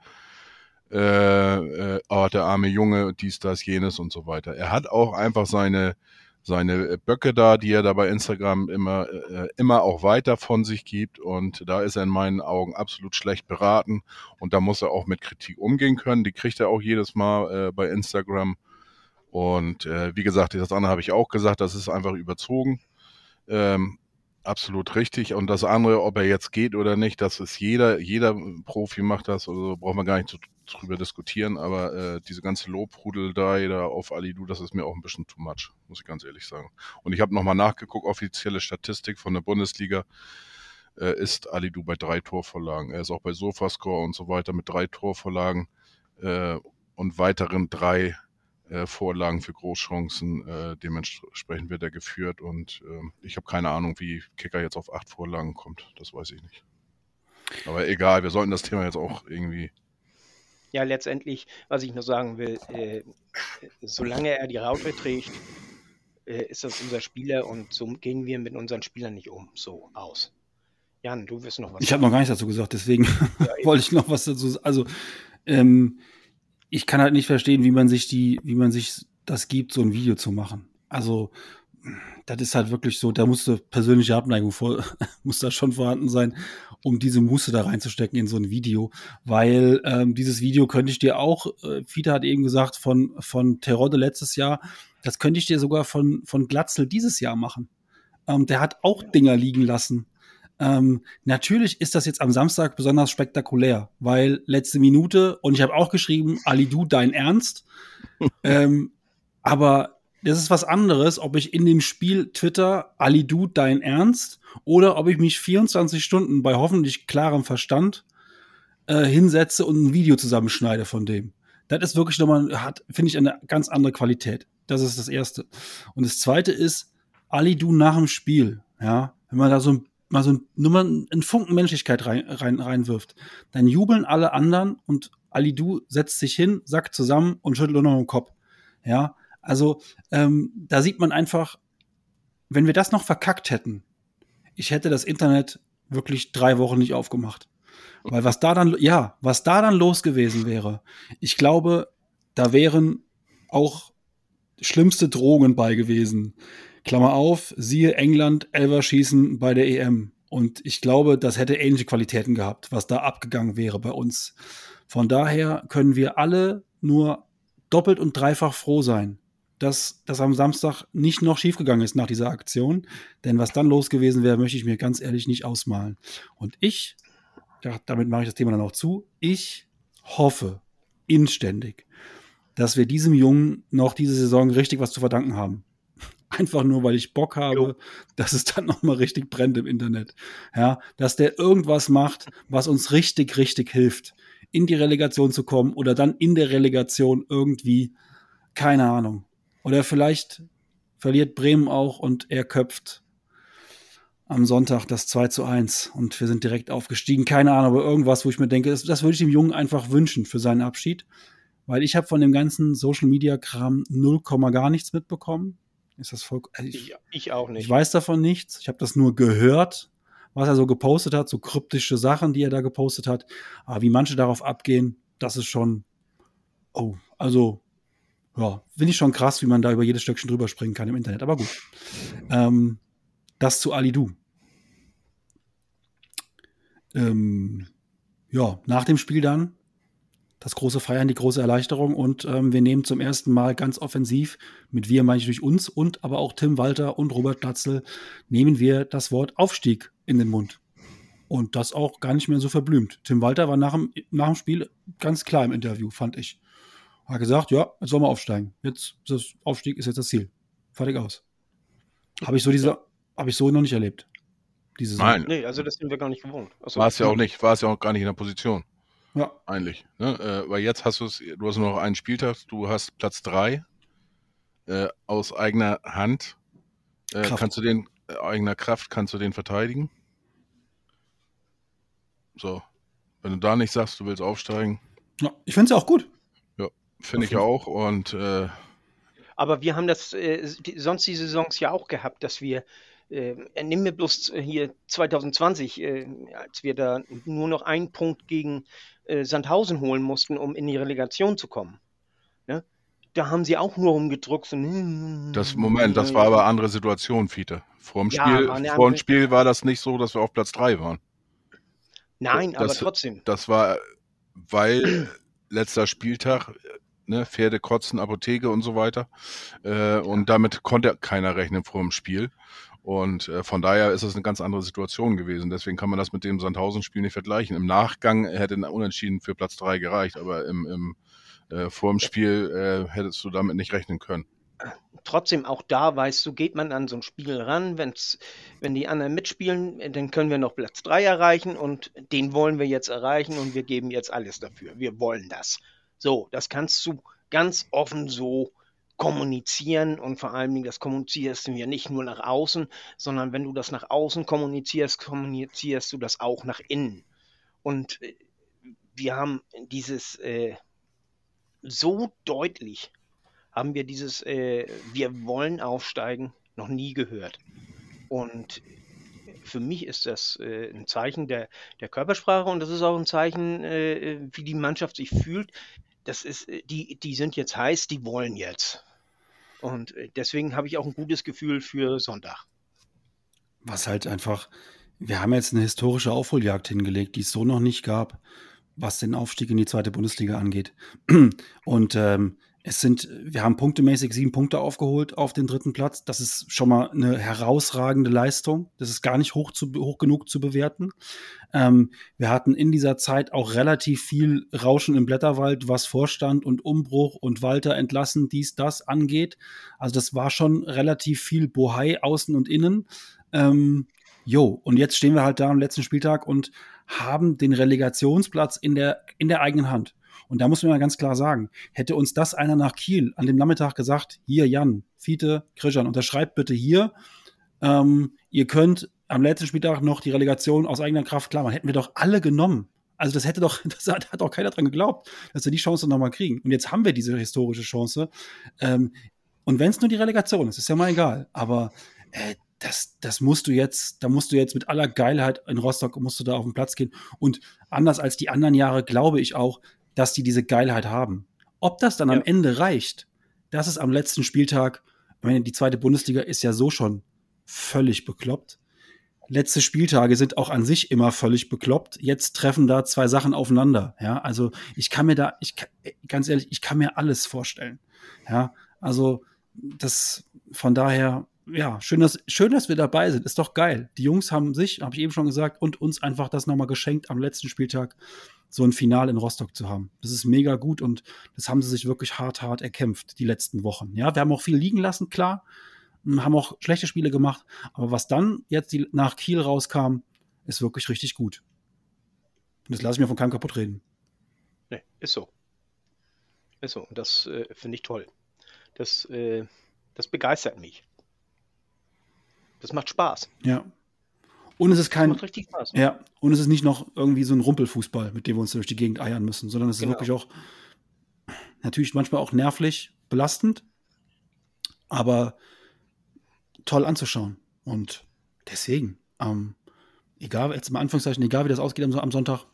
Äh, äh, oh, der arme Junge, dies, das, jenes und so weiter. Er hat auch einfach seine seine äh, Böcke da, die er da bei Instagram immer, äh, immer auch weiter von sich gibt. Und da ist er in meinen Augen absolut schlecht beraten. Und da muss er auch mit Kritik umgehen können. Die kriegt er auch jedes Mal äh, bei Instagram. Und äh, wie gesagt, das andere habe ich auch gesagt, das ist einfach überzogen. Ähm, absolut richtig. Und das andere, ob er jetzt geht oder nicht, das ist jeder, jeder Profi macht das, also braucht man gar nicht drüber diskutieren, aber äh, diese ganze Lobhudelei da auf Alidu, das ist mir auch ein bisschen too much, muss ich ganz ehrlich sagen. Und ich habe nochmal nachgeguckt, offizielle Statistik von der Bundesliga äh, ist Alidu bei drei Torvorlagen. Er ist auch bei Sofascore und so weiter mit drei Torvorlagen äh, und weiteren drei äh, Vorlagen für Großchancen. Äh, dementsprechend wird er geführt und äh, ich habe keine Ahnung, wie Kicker jetzt auf acht Vorlagen kommt. Das weiß ich nicht. Aber egal, wir sollten das Thema jetzt auch irgendwie. Ja, letztendlich, was ich nur sagen will, äh, solange er die Raute trägt, äh, ist das unser Spieler und so gehen wir mit unseren Spielern nicht um, so aus. Jan, du wirst noch was. Ich habe noch gar nichts dazu gesagt, deswegen ja, wollte ich noch was dazu sagen. Also, ähm, ich kann halt nicht verstehen, wie man sich die, wie man sich das gibt, so ein Video zu machen. Also, das ist halt wirklich so, da musste persönliche Abneigung vor, muss da schon vorhanden sein, um diese Muße da reinzustecken in so ein Video, weil ähm, dieses Video könnte ich dir auch, äh, Fita hat eben gesagt, von, von Terodde letztes Jahr, das könnte ich dir sogar von, von Glatzel dieses Jahr machen. Ähm, der hat auch Dinger liegen lassen. Ähm, natürlich ist das jetzt am Samstag besonders spektakulär, weil letzte Minute, und ich habe auch geschrieben, Ali, du, dein Ernst. ähm, Aber das ist was anderes, ob ich in dem Spiel Twitter, Ali du dein Ernst, oder ob ich mich 24 Stunden bei hoffentlich klarem Verstand äh, hinsetze und ein Video zusammenschneide von dem. Das ist wirklich nochmal, hat, finde ich, eine ganz andere Qualität. Das ist das Erste. Und das Zweite ist, Ali du nach dem Spiel, ja, wenn man da so ein mal so ein, nur mal einen Funken Menschlichkeit rein, rein, reinwirft, dann jubeln alle anderen und Ali Du setzt sich hin, sackt zusammen und schüttelt nur noch den Kopf. Ja, also ähm, da sieht man einfach, wenn wir das noch verkackt hätten, ich hätte das Internet wirklich drei Wochen nicht aufgemacht. Weil was da dann, ja, was da dann los gewesen wäre, ich glaube, da wären auch schlimmste Drohungen bei gewesen. Klammer auf, siehe England, Elverschießen bei der EM. Und ich glaube, das hätte ähnliche Qualitäten gehabt, was da abgegangen wäre bei uns. Von daher können wir alle nur doppelt und dreifach froh sein, dass das am Samstag nicht noch schiefgegangen ist nach dieser Aktion. Denn was dann los gewesen wäre, möchte ich mir ganz ehrlich nicht ausmalen. Und ich, damit mache ich das Thema dann auch zu, ich hoffe inständig, dass wir diesem Jungen noch diese Saison richtig was zu verdanken haben. Einfach nur, weil ich Bock habe, jo. dass es dann nochmal richtig brennt im Internet. Ja, dass der irgendwas macht, was uns richtig, richtig hilft, in die Relegation zu kommen oder dann in der Relegation irgendwie, keine Ahnung. Oder vielleicht verliert Bremen auch und er köpft am Sonntag das 2 zu 1 und wir sind direkt aufgestiegen. Keine Ahnung, aber irgendwas, wo ich mir denke, das, das würde ich dem Jungen einfach wünschen für seinen Abschied. Weil ich habe von dem ganzen Social Media Kram 0, gar nichts mitbekommen. Ist das voll. Also ich, ich, auch nicht. Ich weiß davon nichts. Ich habe das nur gehört, was er so gepostet hat, so kryptische Sachen, die er da gepostet hat. Aber wie manche darauf abgehen, das ist schon. Oh, also ja, finde ich schon krass, wie man da über jedes Stöckchen drüber springen kann im Internet. Aber gut. Ähm, das zu Ali Du. Ähm, ja, nach dem Spiel dann das große Feiern, die große Erleichterung und ähm, wir nehmen zum ersten Mal ganz offensiv, mit wir meine ich durch uns und aber auch Tim Walter und Robert Glatzel, nehmen wir das Wort Aufstieg in den Mund. Und das auch gar nicht mehr so verblümt. Tim Walter war nach dem, nach dem Spiel ganz klar im Interview, fand ich. Hat gesagt, ja, jetzt sollen wir aufsteigen. Jetzt das Aufstieg ist jetzt das Ziel. Fertig aus. Habe ich so diese, habe ich so noch nicht erlebt. Diese Nein. Nee, also das sind wir gar nicht gewohnt. War es ja auch nicht, war es ja auch gar nicht in der Position. Ja. Eigentlich. Ne? Äh, weil jetzt hast du es, du hast nur noch einen Spieltag, du hast Platz 3 äh, aus eigener Hand. Äh, kannst du den, äh, eigener Kraft, kannst du den verteidigen? So. Wenn du da nicht sagst, du willst aufsteigen. Ja, ich finde es ja auch gut. Finde ich auch. Und äh, aber wir haben das äh, sonst die Saisons ja auch gehabt, dass wir äh, nimm mir bloß hier 2020, äh, als wir da nur noch einen Punkt gegen äh, Sandhausen holen mussten, um in die Relegation zu kommen. Ne? Da haben sie auch nur rumgedruckt. Und, das Moment, das war aber andere Situation, Fiete. Vor dem, Spiel, ja, vor dem Spiel war das nicht so, dass wir auf Platz 3 waren. Nein, das, aber trotzdem. Das war, weil letzter Spieltag, ne, Pferde kotzen, Apotheke und so weiter. Äh, und damit konnte keiner rechnen vor dem Spiel. Und äh, von daher ist es eine ganz andere Situation gewesen. Deswegen kann man das mit dem Sandhausen-Spiel nicht vergleichen. Im Nachgang hätte ein Unentschieden für Platz 3 gereicht, aber im, im äh, vor dem Spiel äh, hättest du damit nicht rechnen können. Trotzdem, auch da weißt du, geht man an so ein Spiel ran, wenn's, wenn die anderen mitspielen, dann können wir noch Platz 3 erreichen und den wollen wir jetzt erreichen und wir geben jetzt alles dafür. Wir wollen das. So, das kannst du ganz offen so kommunizieren und vor allen Dingen das kommunizierst du ja nicht nur nach außen, sondern wenn du das nach außen kommunizierst, kommunizierst du das auch nach innen. Und äh, wir haben dieses äh, so deutlich, haben wir dieses äh, wir wollen aufsteigen noch nie gehört. Und für mich ist das äh, ein Zeichen der, der Körpersprache und das ist auch ein Zeichen, äh, wie die Mannschaft sich fühlt. Das ist, äh, die, die sind jetzt heiß, die wollen jetzt. Und äh, deswegen habe ich auch ein gutes Gefühl für Sonntag. Was halt einfach, wir haben jetzt eine historische Aufholjagd hingelegt, die es so noch nicht gab, was den Aufstieg in die zweite Bundesliga angeht. Und ähm, es sind, wir haben punktemäßig sieben Punkte aufgeholt auf den dritten Platz. Das ist schon mal eine herausragende Leistung. Das ist gar nicht hoch, zu, hoch genug zu bewerten. Ähm, wir hatten in dieser Zeit auch relativ viel Rauschen im Blätterwald, was Vorstand und Umbruch und Walter entlassen, dies, das angeht. Also das war schon relativ viel Bohai außen und innen. Ähm, jo, und jetzt stehen wir halt da am letzten Spieltag und haben den Relegationsplatz in der, in der eigenen Hand. Und da muss man mal ganz klar sagen, hätte uns das einer nach Kiel an dem Nachmittag gesagt, hier Jan, Fiete, Krishan, unterschreibt bitte hier, ähm, ihr könnt am letzten Spieltag noch die Relegation aus eigener Kraft klammern, hätten wir doch alle genommen. Also das hätte doch, das hat, hat auch keiner dran geglaubt, dass wir die Chance nochmal kriegen. Und jetzt haben wir diese historische Chance. Ähm, und wenn es nur die Relegation ist, ist ja mal egal. Aber äh, das, das musst du jetzt, da musst du jetzt mit aller Geilheit in Rostock, musst du da auf den Platz gehen. Und anders als die anderen Jahre glaube ich auch, dass die diese Geilheit haben. Ob das dann ja. am Ende reicht, das ist am letzten Spieltag, ich meine, die zweite Bundesliga ist ja so schon völlig bekloppt. Letzte Spieltage sind auch an sich immer völlig bekloppt. Jetzt treffen da zwei Sachen aufeinander. Ja, also ich kann mir da, ich ganz ehrlich, ich kann mir alles vorstellen. Ja, also das von daher ja, schön dass, schön, dass wir dabei sind. Ist doch geil. Die Jungs haben sich, habe ich eben schon gesagt, und uns einfach das nochmal geschenkt am letzten Spieltag, so ein Finale in Rostock zu haben. Das ist mega gut und das haben sie sich wirklich hart, hart erkämpft, die letzten Wochen. Ja, wir haben auch viel liegen lassen, klar. Haben auch schlechte Spiele gemacht. Aber was dann jetzt die, nach Kiel rauskam, ist wirklich richtig gut. Und das lasse ich mir von keinem kaputt reden. Nee, ist so. Ist so. Und das äh, finde ich toll. Das, äh, das begeistert mich. Das macht Spaß. Ja. Und es ist kein. Das richtig Spaß. Ja. Und es ist nicht noch irgendwie so ein Rumpelfußball, mit dem wir uns durch die Gegend eiern müssen, sondern es ist genau. wirklich auch natürlich manchmal auch nervlich belastend, aber toll anzuschauen. Und deswegen, ähm, egal, jetzt im Anführungszeichen, egal wie das ausgeht am, am Sonntag,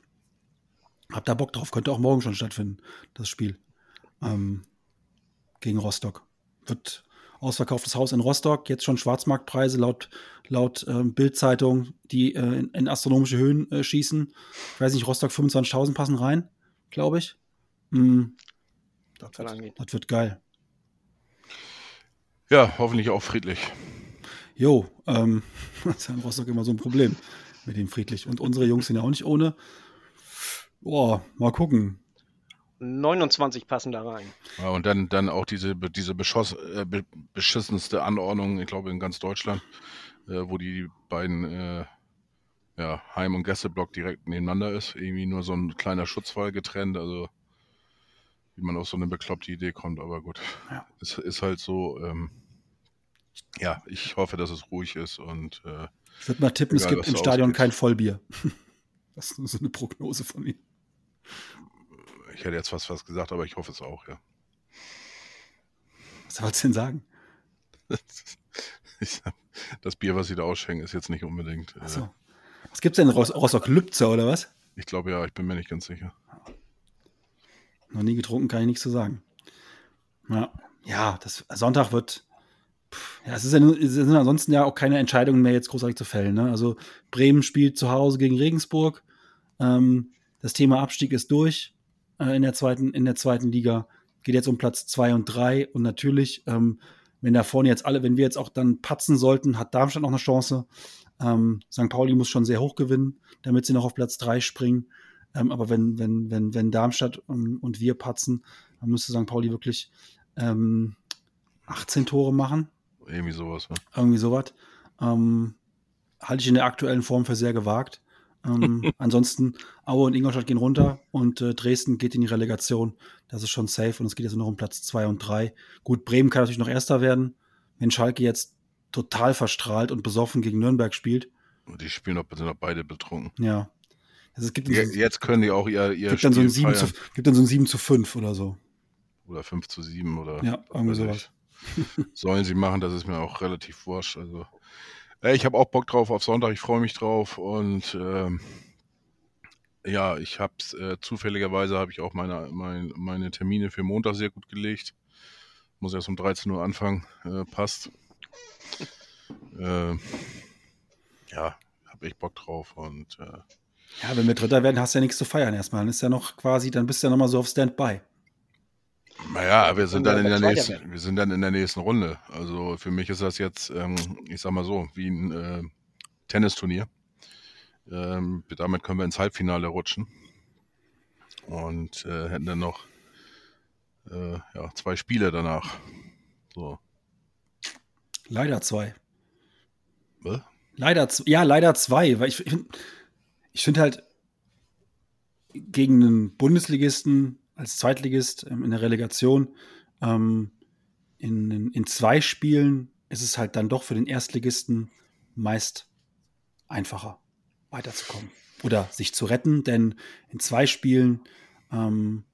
habt da Bock drauf. Könnte auch morgen schon stattfinden, das Spiel. Ähm, gegen Rostock. Wird ausverkauftes Haus in Rostock, jetzt schon Schwarzmarktpreise laut, laut äh, Bildzeitung, die äh, in, in, astronomische Höhen äh, schießen. Ich weiß nicht, Rostock 25.000 passen rein, glaube ich. Mm, das, wird, das wird geil. Ja, hoffentlich auch friedlich. Jo, ähm, das ist ja in Rostock immer so ein Problem mit dem friedlich. Und unsere Jungs sind ja auch nicht ohne. Boah, mal gucken. 29 passen da rein. Ja, und dann, dann auch diese, diese beschoss, äh, beschissenste Anordnung, ich glaube in ganz Deutschland, äh, wo die beiden äh, ja, Heim- und Gästeblock direkt nebeneinander ist. Irgendwie nur so ein kleiner Schutzwall getrennt. Also wie man auf so eine bekloppte Idee kommt, aber gut. Ja. Es ist halt so, ähm, ja, ich hoffe, dass es ruhig ist und äh, ich würde mal tippen, egal, es gibt im Stadion ausgeht. kein Vollbier. das ist nur so eine Prognose von mir. Ich hätte jetzt fast was gesagt, aber ich hoffe es auch, ja. Was sollst du denn sagen? das Bier, was sie da ausschenken, ist jetzt nicht unbedingt. Äh, so. Was gibt es denn? Ross Rostock Lübzer oder was? Ich glaube ja, ich bin mir nicht ganz sicher. Noch nie getrunken, kann ich nichts zu sagen. Ja, ja das Sonntag wird. ja, es, ist ja, es sind ansonsten ja auch keine Entscheidungen mehr jetzt großartig zu fällen. Ne? Also Bremen spielt zu Hause gegen Regensburg. Ähm, das Thema Abstieg ist durch in, der zweiten, in der zweiten Liga. Geht jetzt um Platz zwei und drei. Und natürlich, ähm, wenn da vorne jetzt alle, wenn wir jetzt auch dann patzen sollten, hat Darmstadt noch eine Chance. Ähm, St. Pauli muss schon sehr hoch gewinnen, damit sie noch auf Platz drei springen. Ähm, aber wenn, wenn, wenn, wenn Darmstadt und, und wir patzen, dann müsste St. Pauli wirklich ähm, 18 Tore machen. Irgendwie sowas, ne? Irgendwie sowas. Ähm, halte ich in der aktuellen Form für sehr gewagt. Ähm, ansonsten, Aue und Ingolstadt gehen runter und äh, Dresden geht in die Relegation. Das ist schon safe und es geht jetzt nur noch um Platz 2 und 3. Gut, Bremen kann natürlich noch Erster werden. Wenn Schalke jetzt total verstrahlt und besoffen gegen Nürnberg spielt. Die spielen noch, sind noch beide betrunken. Ja. Also es gibt jetzt, so, jetzt können die auch ihr, ihr gibt dann, so ein 7 zu, gibt dann so ein 7 zu 5 oder so. Oder 5 zu 7 oder. Ja, irgendwie sowas. Sollen sie machen, das ist mir auch relativ wurscht. Also ich habe auch Bock drauf auf Sonntag, ich freue mich drauf und ähm, ja, ich habe äh, zufälligerweise habe ich auch meine, meine, meine Termine für Montag sehr gut gelegt. Muss erst um 13 Uhr anfangen, äh, passt. Äh, ja, habe ich Bock drauf und äh, ja, wenn wir Dritter werden, hast du ja nichts zu feiern erstmal. Dann ist ja noch quasi, dann bist du ja nochmal so auf Standby. Naja, wir sind dann in der nächsten, wir sind dann in der nächsten Runde. Also für mich ist das jetzt, ähm, ich sag mal so, wie ein äh, Tennisturnier. Ähm, damit können wir ins Halbfinale rutschen. Und äh, hätten dann noch äh, ja, zwei Spiele danach. So. Leider zwei. Was? Leider, ja, leider zwei, weil ich, ich finde halt gegen einen Bundesligisten als Zweitligist ähm, in der Relegation ähm, in, in, zwei Spielen ist es halt dann doch für den Erstligisten meist einfacher weiterzukommen oder sich zu retten, denn in zwei Spielen ähm,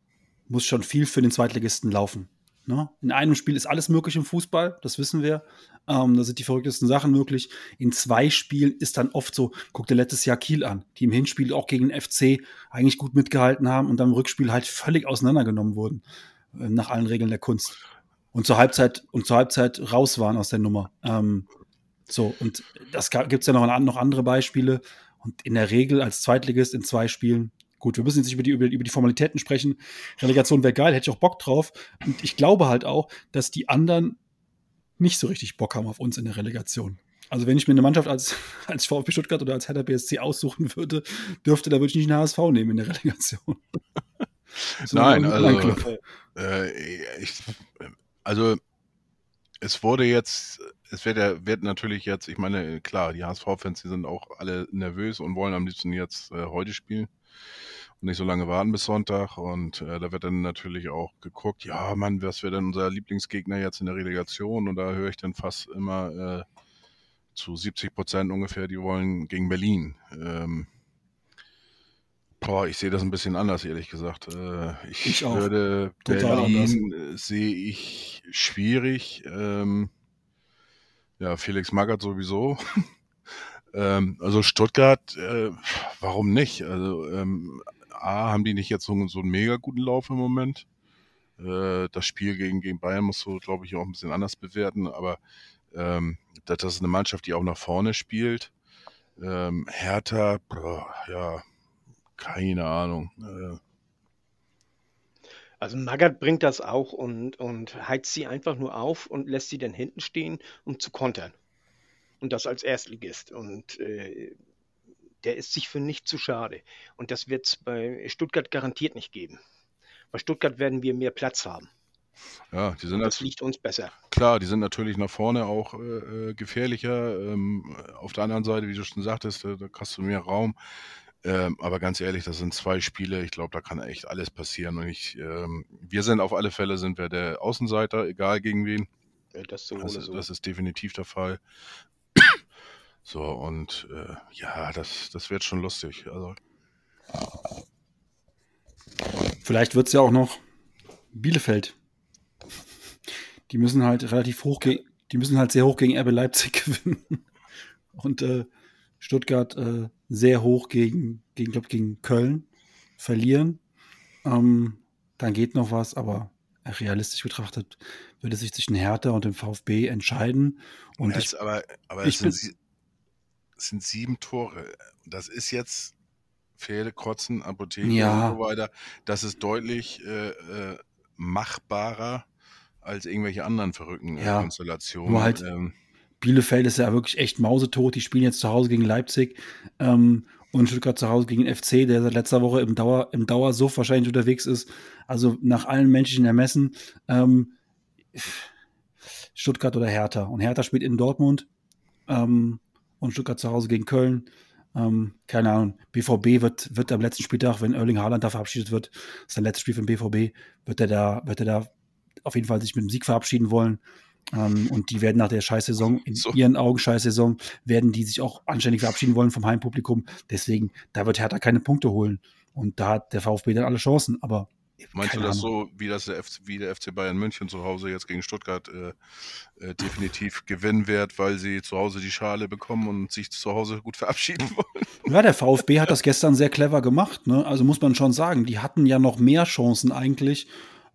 muss schon viel für den Zweitligisten laufen. Ne? In einem Spiel ist alles möglich im Fußball, das wissen wir. Ähm, da sind die verrücktesten Sachen möglich. In zwei Spielen ist dann oft so, guck dir letztes Jahr Kiel an, die im Hinspiel auch gegen den FC eigentlich gut mitgehalten haben und dann im Rückspiel halt völlig auseinandergenommen wurden, äh, nach allen Regeln der Kunst. Und zur Halbzeit, und zur Halbzeit raus waren aus der Nummer. Ähm, so, und das gibt es ja noch, noch andere Beispiele. Und in der Regel als Zweitligist in zwei Spielen, gut, wir müssen jetzt nicht über die, über, über die Formalitäten sprechen. Relegation wäre geil, hätte ich auch Bock drauf. Und ich glaube halt auch, dass die anderen nicht so richtig Bock haben auf uns in der Relegation. Also wenn ich mir eine Mannschaft als, als VfB Stuttgart oder als Hertha BSC aussuchen würde, dürfte, da würde ich nicht einen HSV nehmen in der Relegation. So Nein, ein also-. Äh, ich, also es wurde jetzt, es wird, ja, wird natürlich jetzt, ich meine, klar, die HSV-Fans, die sind auch alle nervös und wollen am liebsten jetzt äh, heute spielen und nicht so lange warten bis Sonntag. Und äh, da wird dann natürlich auch geguckt, ja, Mann, was wäre denn unser Lieblingsgegner jetzt in der Relegation? Und da höre ich dann fast immer äh, zu 70 Prozent ungefähr, die wollen gegen Berlin. Ähm, Boah, ich sehe das ein bisschen anders, ehrlich gesagt. Äh, ich, Ich auch. würde Berlin sehe ich schwierig. Ähm, ja, Felix Magath sowieso. ähm, also Stuttgart, äh, warum nicht? Also ähm, A, haben die nicht jetzt so, so einen mega guten Lauf im Moment. Äh, das Spiel gegen, gegen Bayern musst du, glaube ich, auch ein bisschen anders bewerten, aber ähm, das, das ist eine Mannschaft, die auch nach vorne spielt. Ähm, Hertha, boah, ja, keine Ahnung. Äh, Also Magath bringt das auch und, und heizt sie einfach nur auf und lässt sie dann hinten stehen, um zu kontern. Und das als Erstligist. Und äh, der ist sich für nicht zu schade. Und das wird es bei Stuttgart garantiert nicht geben. Bei Stuttgart werden wir mehr Platz haben. ja, die sind Und das liegt uns besser. klar, die sind natürlich nach vorne auch äh, äh, gefährlicher. Ähm, auf der anderen Seite, wie du schon sagtest, äh, da hast du mehr Raum. Ähm, aber ganz ehrlich, das sind zwei Spiele. Ich glaube, da kann echt alles passieren. Und ich, ähm, wir sind auf alle Fälle sind wir der Außenseiter, egal gegen wen. Äh, Das so Das, so. das ist definitiv der Fall. So, und äh, ja, das, das wird schon lustig. Also, Vielleicht wird es ja auch noch Bielefeld. Die müssen halt relativ hoch, ge- die müssen halt sehr hoch gegen RB Leipzig gewinnen. Und äh, Stuttgart äh, sehr hoch gegen, gegen, glaub, gegen Köln verlieren. Ähm, dann geht noch was, aber realistisch betrachtet würde sich zwischen Hertha und dem VfB entscheiden. Und ich, es, aber aber ich sind, bin- es sind sieben Tore. Das ist jetzt Pferde, Kotzen, Apotheke Ja. und so weiter. Das ist deutlich äh, äh, machbarer als irgendwelche anderen verrückten äh, Ja, Konstellationen. nur halt- ähm, Bielefeld ist ja wirklich echt mausetot. Die spielen jetzt zu Hause gegen Leipzig ähm, und Stuttgart zu Hause gegen den FC, der seit letzter Woche im, Dauer, im Dauersuff wahrscheinlich unterwegs ist. Also nach allen menschlichen Ermessen ähm, Stuttgart oder Hertha. Und Hertha spielt in Dortmund ähm, und Stuttgart zu Hause gegen Köln. Ähm, keine Ahnung. BVB wird, wird am letzten Spieltag, wenn Erling Haaland da verabschiedet wird, ist sein letztes Spiel für den BVB, wird er da, wird er da auf jeden Fall sich mit dem Sieg verabschieden wollen. Ähm, und die werden nach der Scheißsaison, in So. ihren Augen Scheißsaison, werden die sich auch anständig verabschieden wollen vom Heimpublikum. Deswegen, da wird Hertha keine Punkte holen. Und da hat der VfB dann alle Chancen. Aber Meinst keine du das Ahnung. so, wie das der FC, wie der FC Bayern München zu Hause jetzt gegen Stuttgart äh, äh, definitiv gewinnen wird, weil sie zu Hause die Schale bekommen und sich zu Hause gut verabschieden wollen? Ja, der VfB hat das gestern sehr clever gemacht. Ne? Also muss man schon sagen, die hatten ja noch mehr Chancen eigentlich.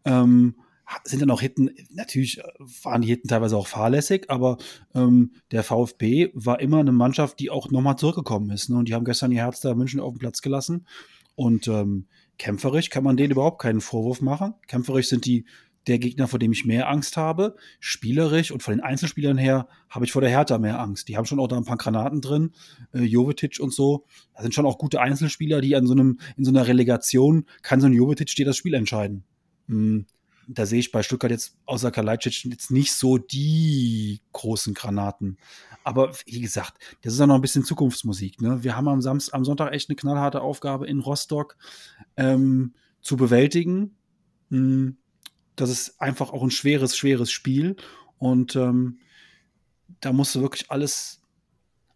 Ähm, sind dann auch Hitten, natürlich äh, waren die Hitten teilweise auch fahrlässig, aber ähm, der VfB war immer eine Mannschaft, die auch nochmal zurückgekommen ist. Ne? Und die haben gestern ihr Herz da München auf den Platz gelassen. Und ähm, kämpferisch kann man denen überhaupt keinen Vorwurf machen. Kämpferisch sind die der Gegner, vor dem ich mehr Angst habe. Spielerisch und von den Einzelspielern her habe ich vor der Hertha mehr Angst. Die haben schon auch da ein paar Granaten drin, äh, Jovetic und so. Da sind schon auch gute Einzelspieler, die an so einem, in so einer Relegation kann so ein Jovetic dir das Spiel entscheiden. Hm, da sehe ich bei Stuttgart jetzt außer Kalajdzic jetzt nicht so die großen Granaten. Aber wie gesagt, das ist ja noch ein bisschen Zukunftsmusik. Ne? Wir haben am, Samstag, am Sonntag echt eine knallharte Aufgabe in Rostock ähm, zu bewältigen. Hm, das ist einfach auch ein schweres, schweres Spiel. Und ähm, da musst du wirklich alles,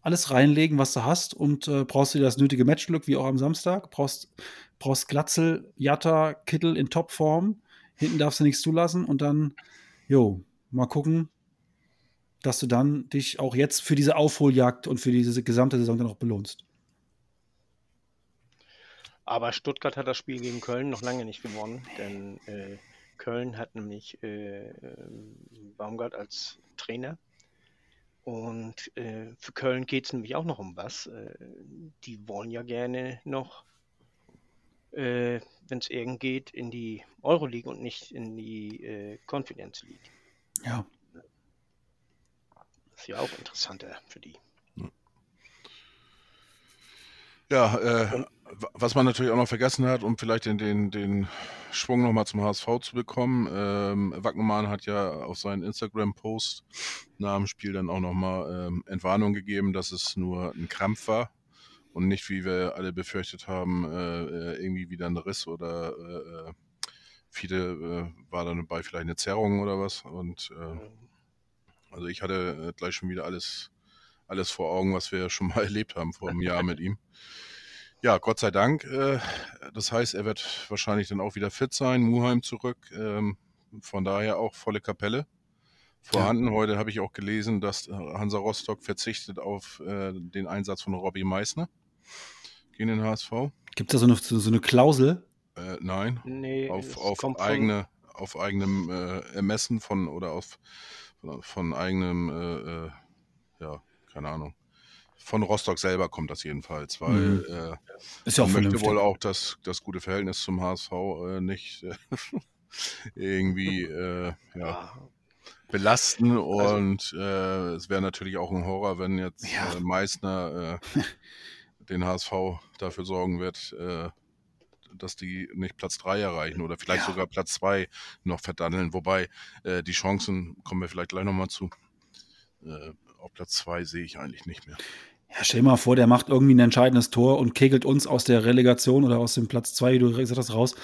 alles reinlegen, was du hast. Und äh, brauchst du das nötige Matchglück, wie auch am Samstag. Brauchst, brauchst Glatzel, Jatta, Kittel in Topform. Hinten darfst du nichts zulassen. Und dann, jo, mal gucken, dass du dann dich auch jetzt für diese Aufholjagd und für diese gesamte Saison dann auch belohnst. Aber Stuttgart hat das Spiel gegen Köln noch lange nicht gewonnen, denn äh, Köln hat nämlich äh, Baumgart als Trainer. Und äh, für Köln geht es nämlich auch noch um was. Äh, die wollen ja gerne noch, äh, wenn es irgend geht, in die Euroleague und nicht in die äh, Confidence League. Ja, ist ja auch interessanter für die. Ja, äh, was man natürlich auch noch vergessen hat, um vielleicht den, den, den Schwung nochmal zum HSV zu bekommen, ähm, Wackenmann hat ja auf seinen Instagram-Post nach dem Spiel dann auch nochmal ähm, Entwarnung gegeben, dass es nur ein Krampf war und nicht, wie wir alle befürchtet haben, äh, äh irgendwie wieder ein Riss oder äh, äh viele äh, war dann dabei vielleicht eine Zerrung oder was und äh, also ich hatte äh, gleich schon wieder alles, alles vor Augen, was wir schon mal erlebt haben vor einem Jahr mit ihm. Ja, Gott sei Dank. Äh, das heißt, er wird wahrscheinlich dann auch wieder fit sein. Muheim zurück. Ähm, von daher auch volle Kapelle vorhanden. Ja. Heute habe ich auch gelesen, dass Hansa Rostock verzichtet auf äh, den Einsatz von Robbie Meissner gegen den HSV. Gibt es da so eine, so eine Klausel? Äh, nein. Nee, auf, auf, eigene, auf eigenem äh, Ermessen von oder auf von eigenem, äh, äh, ja, keine Ahnung. Von Rostock selber kommt das jedenfalls, weil mhm. äh, ist ja auch möchte wohl auch das, das gute Verhältnis zum HSV äh, nicht äh, irgendwie äh, ja, belasten also und äh, es wäre natürlich auch ein Horror, wenn jetzt ja. äh, Meißner äh, den HSV dafür sorgen wird, äh, dass die nicht Platz 3 erreichen oder vielleicht ja. sogar Platz 2 noch verdandeln. Wobei äh, die Chancen, kommen wir vielleicht gleich nochmal zu, äh, auf Platz 2 sehe ich eigentlich nicht mehr. Ja, stell dir mal vor, der macht irgendwie ein entscheidendes Tor und kegelt uns aus der Relegation oder aus dem Platz 2, wie du gesagt hast, raus.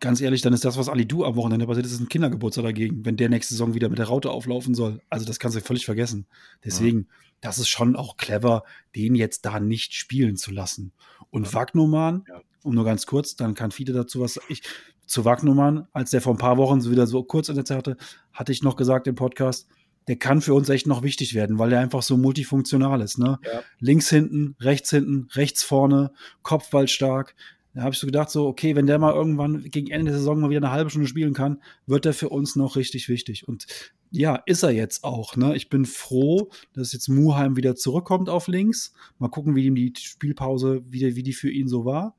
Ganz ehrlich, dann ist das, was Ali Du am Wochenende passiert ist, ein Kindergeburtstag dagegen, wenn der nächste Saison wieder mit der Raute auflaufen soll. Also das kannst du völlig vergessen. Deswegen, ja. Das ist schon auch clever, den jetzt da nicht spielen zu lassen. Und ja. Wagnumann, ja um nur ganz kurz, dann kann Fiete dazu was. Ich, zu Wagnumann, als der vor ein paar Wochen so wieder so kurz in der Zeit hatte, hatte ich noch gesagt im Podcast, der kann für uns echt noch wichtig werden, weil er einfach so multifunktional ist. Ne? Ja. Links hinten, rechts hinten, rechts vorne, Kopfball stark. Da habe ich so gedacht, so, okay, wenn der mal irgendwann gegen Ende der Saison mal wieder eine halbe Stunde spielen kann, wird der für uns noch richtig wichtig. Und ja, ist er jetzt auch. Ne? Ich bin froh, dass jetzt Muheim wieder zurückkommt auf links. Mal gucken, wie ihm die Spielpause, wie, wie die für ihn so war.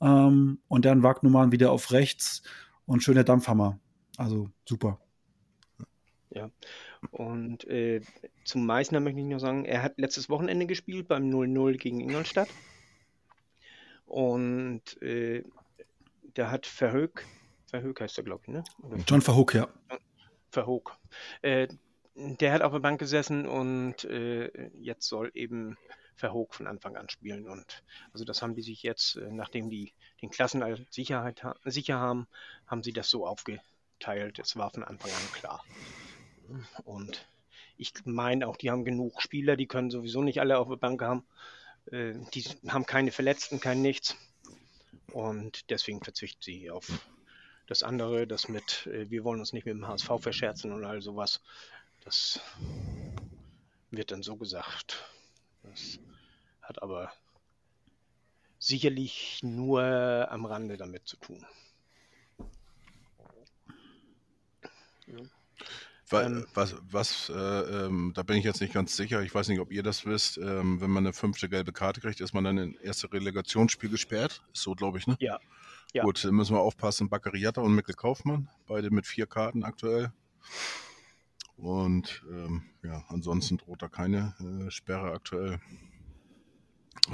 Ähm, und dann Wagnumann wieder auf rechts und schöner Dampfhammer. Also super. Ja, und äh, zum Meißner möchte ich noch sagen, er hat letztes Wochenende gespielt beim 0-0 gegen Ingolstadt. Und äh, der hat Verhoek, Verhoek heißt er, glaube ich, ne? Oder John Verhoek, ja. Verhoek. Äh, der hat auf der Bank gesessen und äh, jetzt soll eben Verhoek von Anfang an spielen. Und also das haben die sich jetzt, äh, nachdem die den Klassenhalt Sicherheit sicher haben, haben sie das so aufgeteilt. Es war von Anfang an klar. Und ich meine auch, die haben genug Spieler, die können sowieso nicht alle auf der Bank haben. Äh, die haben keine Verletzten, kein nichts. Und deswegen verzichten sie auf das andere, das mit, äh, wir wollen uns nicht mit dem HSV verscherzen und all sowas. Das wird dann so gesagt. Das hat aber sicherlich nur am Rande damit zu tun. Ähm. Was, was äh, ähm, da bin ich jetzt nicht ganz sicher. Ich weiß nicht, ob ihr das wisst. Ähm, wenn man eine fünfte gelbe Karte kriegt, ist man dann in erste Relegationsspiel gesperrt. Ist so, glaube ich, ne? Ja. Ja. Gut, dann müssen wir aufpassen. Baccariata und Mikkel Kaufmann, beide mit vier Karten aktuell. Und ähm, ja, ansonsten droht da keine äh, Sperre aktuell.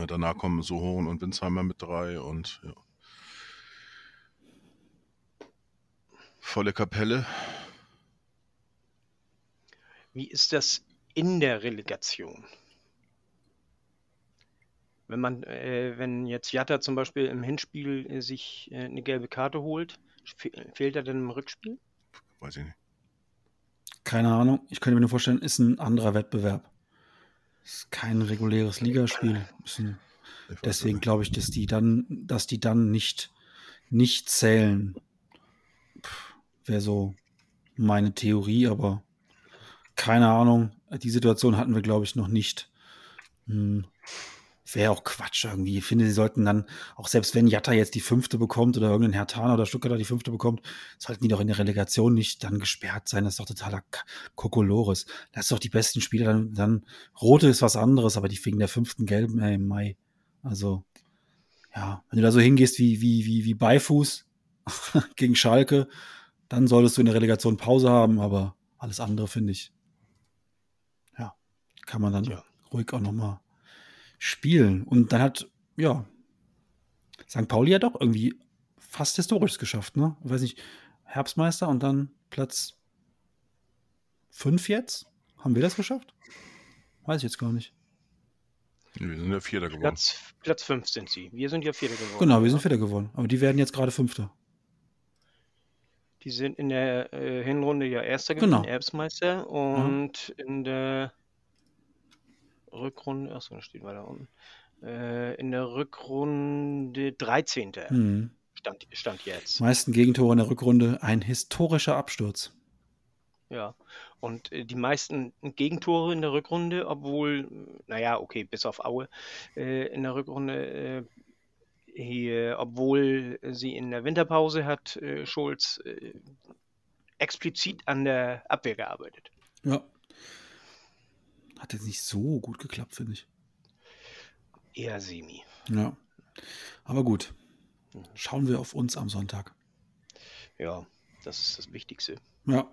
Danach kommen Sohon und Winsheimer mit drei und ja. Volle Kapelle. Wie ist das in der Relegation? Wenn man, äh, wenn jetzt Jatta zum Beispiel im Hinspiel äh, sich äh, eine gelbe Karte holt, fe fehlt er dann im Rückspiel? Weiß ich nicht. Keine Ahnung. Ich könnte mir nur vorstellen, ist ein anderer Wettbewerb. Ist kein reguläres Ligaspiel. Ist ein, deswegen glaube ich, dass die dann, dass die dann nicht, nicht zählen. Wäre so meine Theorie, aber keine Ahnung. Die Situation hatten wir, glaube ich, noch nicht. Hm. Wäre auch Quatsch irgendwie. Ich finde, sie sollten dann, auch selbst wenn Jatta jetzt die fünfte bekommt oder irgendein Hertaner oder Stuttgarter die fünfte bekommt, sollten die doch in der Relegation nicht dann gesperrt sein. Das ist doch totaler Kokolores. Lass doch die besten Spieler dann, dann rote ist was anderes, aber die wegen der fünften gelben äh, im Mai. Also, ja, wenn du da so hingehst wie, wie, wie, wie Beifuß gegen Schalke, dann solltest du in der Relegation Pause haben, aber alles andere finde ich, kann man dann Ja. ruhig auch nochmal spielen. Und dann hat, ja, St. Pauli ja doch irgendwie fast historisch geschafft, ne? Ich weiß nicht, Herbstmeister und dann Platz 5 jetzt? Haben wir das geschafft? Weiß ich jetzt gar nicht. Wir sind der Vierter geworden. Platz, Platz 5 sind sie. Wir sind ja Vierter geworden. Genau, wir sind Vierter geworden. Aber die werden jetzt gerade Fünfter. Die sind in der äh, Hinrunde ja Erster Genau. geworden, Erbsmeister. Und in der Rückrunde, achso, das steht weiter unten. Äh, in der Rückrunde 13. Mhm. Stand, stand jetzt. Meisten Gegentore in der Rückrunde. Ein historischer Absturz. Ja. Und äh, die meisten Gegentore in der Rückrunde, obwohl, naja, okay, bis auf Aue, äh, in der Rückrunde, äh, hier, obwohl sie in der Winterpause hat äh, Schulz äh, explizit an der Abwehr gearbeitet. Ja. Hat jetzt nicht so gut geklappt, finde ich. Eher semi. Ja. Aber gut. Schauen wir auf uns am Sonntag. Ja, das ist das Wichtigste. Ja.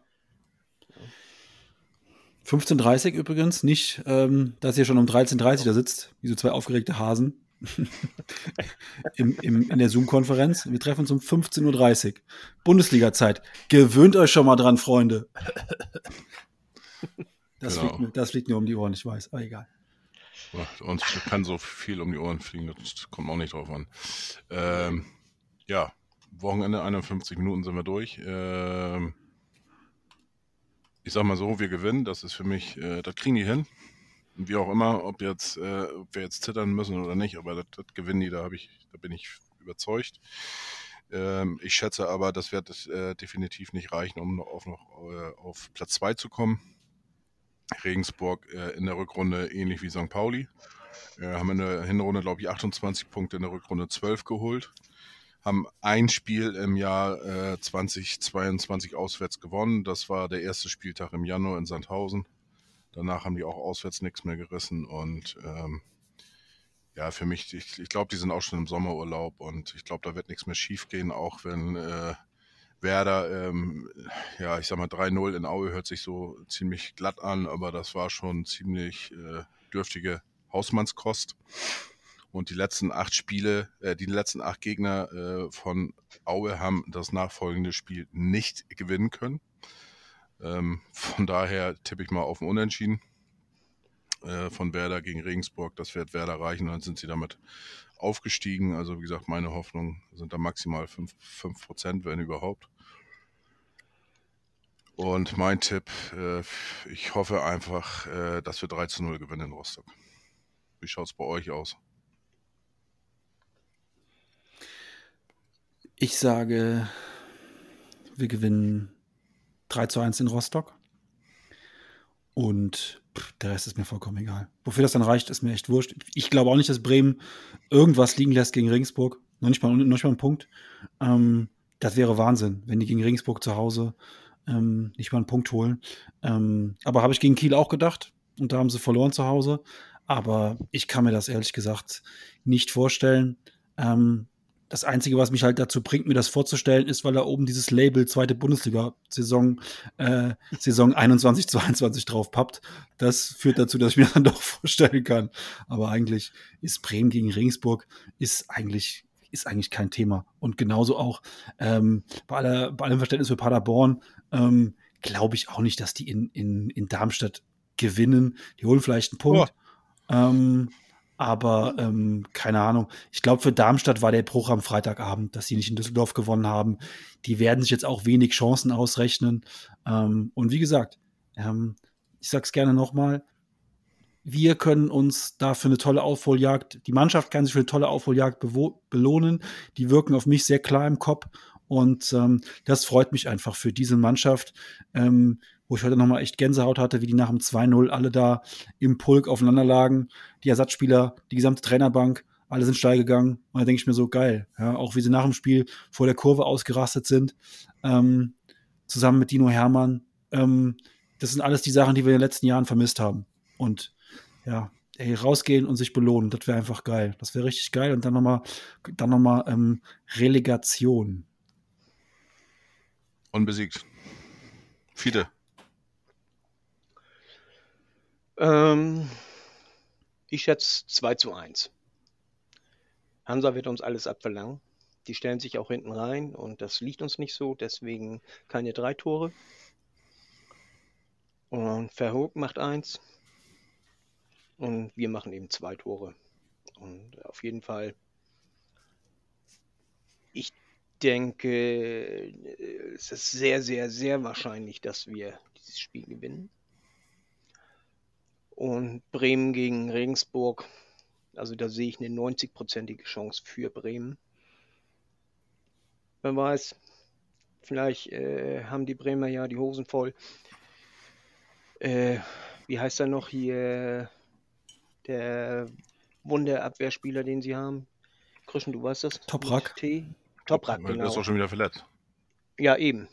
15.30 übrigens, nicht, ähm, dass ihr schon um 13.30 da sitzt, wie so zwei aufgeregte Hasen Im, im, in der Zoom-Konferenz. Wir treffen uns um 15.30 Uhr. Bundesliga-Zeit. Gewöhnt euch schon mal dran, Freunde. Das, Genau. fliegt, mir- das fliegt mir um die Ohren, ich weiß, aber egal. Uns kann so viel um die Ohren fliegen, das kommt auch nicht drauf an. Ähm, ja, Wochenende, 51 Minuten sind wir durch. Ähm, ich sag mal so, wir gewinnen, das ist für mich, äh, das kriegen die hin. Und Wie auch immer, ob jetzt, äh, ob wir jetzt zittern müssen oder nicht, aber das, das gewinnen die, da habe ich, da bin ich überzeugt. Ähm, ich schätze aber, das wird äh, definitiv nicht reichen, um noch auf, noch, äh, auf Platz 2 zu kommen. Regensburg äh, in der Rückrunde ähnlich wie St. Pauli. Äh, haben in der Hinrunde, glaube ich, 28 Punkte, in der Rückrunde 12 geholt. Haben ein Spiel im Jahr äh, 2022 auswärts gewonnen. Das war der erste Spieltag im Januar in Sandhausen. Danach haben die auch auswärts nichts mehr gerissen. Und ähm, ja, für mich, ich, ich glaube, die sind auch schon im Sommerurlaub und ich glaube, da wird nichts mehr schief gehen, auch wenn äh, Werder, ähm, ja, ich sag mal 3-0 in Aue hört sich so ziemlich glatt an, aber das war schon ziemlich äh, dürftige Hausmannskost. Und die letzten acht Spiele, äh, die letzten acht Gegner äh, von Aue haben das nachfolgende Spiel nicht gewinnen können. Ähm, von daher tippe ich mal auf ein Unentschieden äh, von Werder gegen Regensburg. Das wird Werder reichen, dann sind sie damit aufgestiegen. Also wie gesagt, meine Hoffnung sind da maximal 5%, 5% wenn überhaupt. Und mein Tipp, äh, ich hoffe einfach, äh, dass wir 3 zu 0 gewinnen in Rostock. Wie schaut es bei euch aus? Ich sage, wir gewinnen 3 zu 1 in Rostock. Und der Rest ist mir vollkommen egal. Wofür das dann reicht, ist mir echt wurscht. Ich glaube auch nicht, dass Bremen irgendwas liegen lässt gegen Regensburg. Noch nicht mal, noch nicht mal einen Punkt. Ähm, das wäre Wahnsinn, wenn die gegen Regensburg zu Hause ähm, nicht mal einen Punkt holen. Ähm, aber habe ich gegen Kiel auch gedacht und da haben sie verloren zu Hause. Aber ich kann mir das ehrlich gesagt nicht vorstellen. Ähm, das Einzige, was mich halt dazu bringt, mir das vorzustellen, ist, weil da oben dieses Label zweite Bundesliga-Saison äh, Saison 21, 22 drauf pappt. Das führt dazu, dass ich mir dann doch vorstellen kann. Aber eigentlich ist Bremen gegen Regensburg ist eigentlich ist eigentlich kein Thema. Und genauso auch ähm, bei, aller, bei allem Verständnis für Paderborn ähm, glaube ich auch nicht, dass die in, in, in Darmstadt gewinnen. Die holen vielleicht einen Punkt. Oh. Ähm, aber ähm, keine Ahnung. Ich glaube, für Darmstadt war der Bruch am Freitagabend, dass sie nicht in Düsseldorf gewonnen haben. Die werden sich jetzt auch wenig Chancen ausrechnen. Ähm, und wie gesagt, ähm, ich sag's gerne nochmal, wir können uns da für eine tolle Aufholjagd, die Mannschaft kann sich für eine tolle Aufholjagd belohnen. Die wirken auf mich sehr klar im Kopf. Und ähm, das freut mich einfach für diese Mannschaft. Ähm, wo ich heute nochmal echt Gänsehaut hatte, wie die nach dem 2-0 alle da im Pulk aufeinander lagen. Die Ersatzspieler, die gesamte Trainerbank, alle sind steil gegangen. Und da denke ich mir so, geil. Ja, auch wie sie nach dem Spiel vor der Kurve ausgerastet sind. Ähm, zusammen mit Dino Hermann. Ähm, das sind alles die Sachen, die wir in den letzten Jahren vermisst haben. Und ja, ey, rausgehen und sich belohnen, das wäre einfach geil. Das wäre richtig geil. Und dann nochmal dann noch mal, ähm, Relegation. Unbesiegt. Viele. Ähm, ich schätze 2 zu 1. Hansa wird uns alles abverlangen. Die stellen sich auch hinten rein und das liegt uns nicht so, deswegen keine drei Tore. Und Verhoek macht eins. Und wir machen eben zwei Tore. Und auf jeden Fall, denke, es ist sehr, sehr, sehr wahrscheinlich, dass wir dieses Spiel gewinnen. Und Bremen gegen Regensburg, also da sehe ich eine 90-prozentige Chance für Bremen. Wer weiß, vielleicht äh, haben die Bremer ja die Hosen voll. Äh, wie heißt er noch hier? Der Wunderabwehrspieler, den sie haben. Krischen, du weißt das? Toprak. Toprak, genau. Der ist auch schon wieder verletzt. Ja, eben.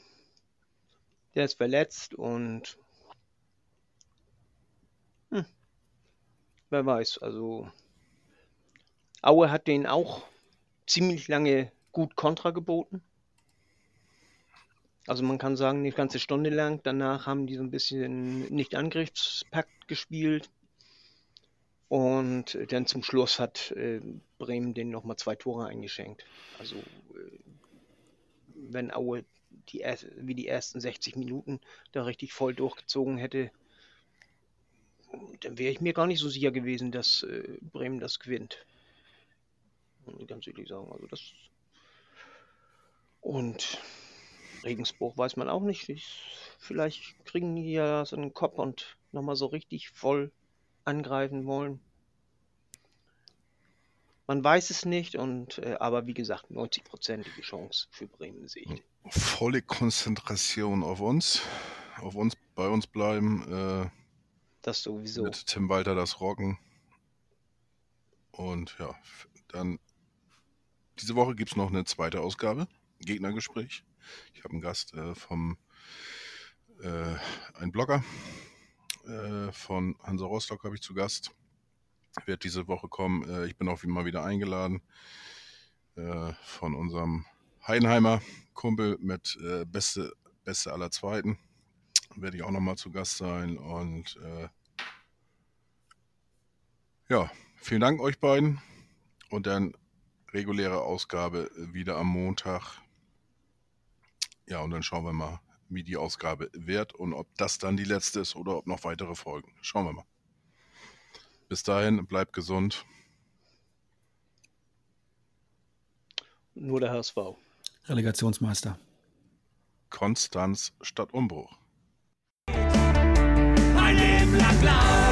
Der ist verletzt und hm. Wer weiß, also Aue hat den auch ziemlich lange gut Kontra geboten. Also man kann sagen, eine ganze Stunde lang. Danach haben die so ein bisschen nicht Angriffspakt gespielt. Und dann zum Schluss hat äh, Bremen den nochmal zwei Tore eingeschenkt. Also äh, wenn Aue die, wie die ersten 60 Minuten da richtig voll durchgezogen hätte, dann wäre ich mir gar nicht so sicher gewesen, dass äh, Bremen das gewinnt. Ganz ehrlich sagen. Also das. Und Regensburg weiß man auch nicht. Ich, vielleicht kriegen die ja so einen Kopf und nochmal so richtig voll angreifen wollen. Man weiß es nicht, und äh, aber wie gesagt, 90-prozentige Chance für Bremen sehe ich. Volle Konzentration auf uns, auf uns, bei uns bleiben. Äh das sowieso. Mit Tim Walter das Rocken. Und ja, dann diese Woche gibt es noch eine zweite Ausgabe, Gegnergespräch. Ich habe einen Gast äh, vom, äh, ein Blogger äh, von Hansa Rostock habe ich zu Gast. Wird diese Woche kommen. Äh, ich bin auch immer wieder eingeladen äh, von unserem Heidenheimer Kumpel mit äh, Beste, Beste aller Zweiten werde ich auch nochmal zu Gast sein. Und ja, vielen Dank euch beiden. Und dann reguläre Ausgabe wieder am Montag. Ja, und dann schauen wir mal, wie die Ausgabe wird und ob das dann die letzte ist oder ob noch weitere folgen. Schauen wir mal. Bis dahin, bleibt gesund. Nur der HSV. Relegationsmeister. Konstanz statt Umbruch. Ein Leben lang blau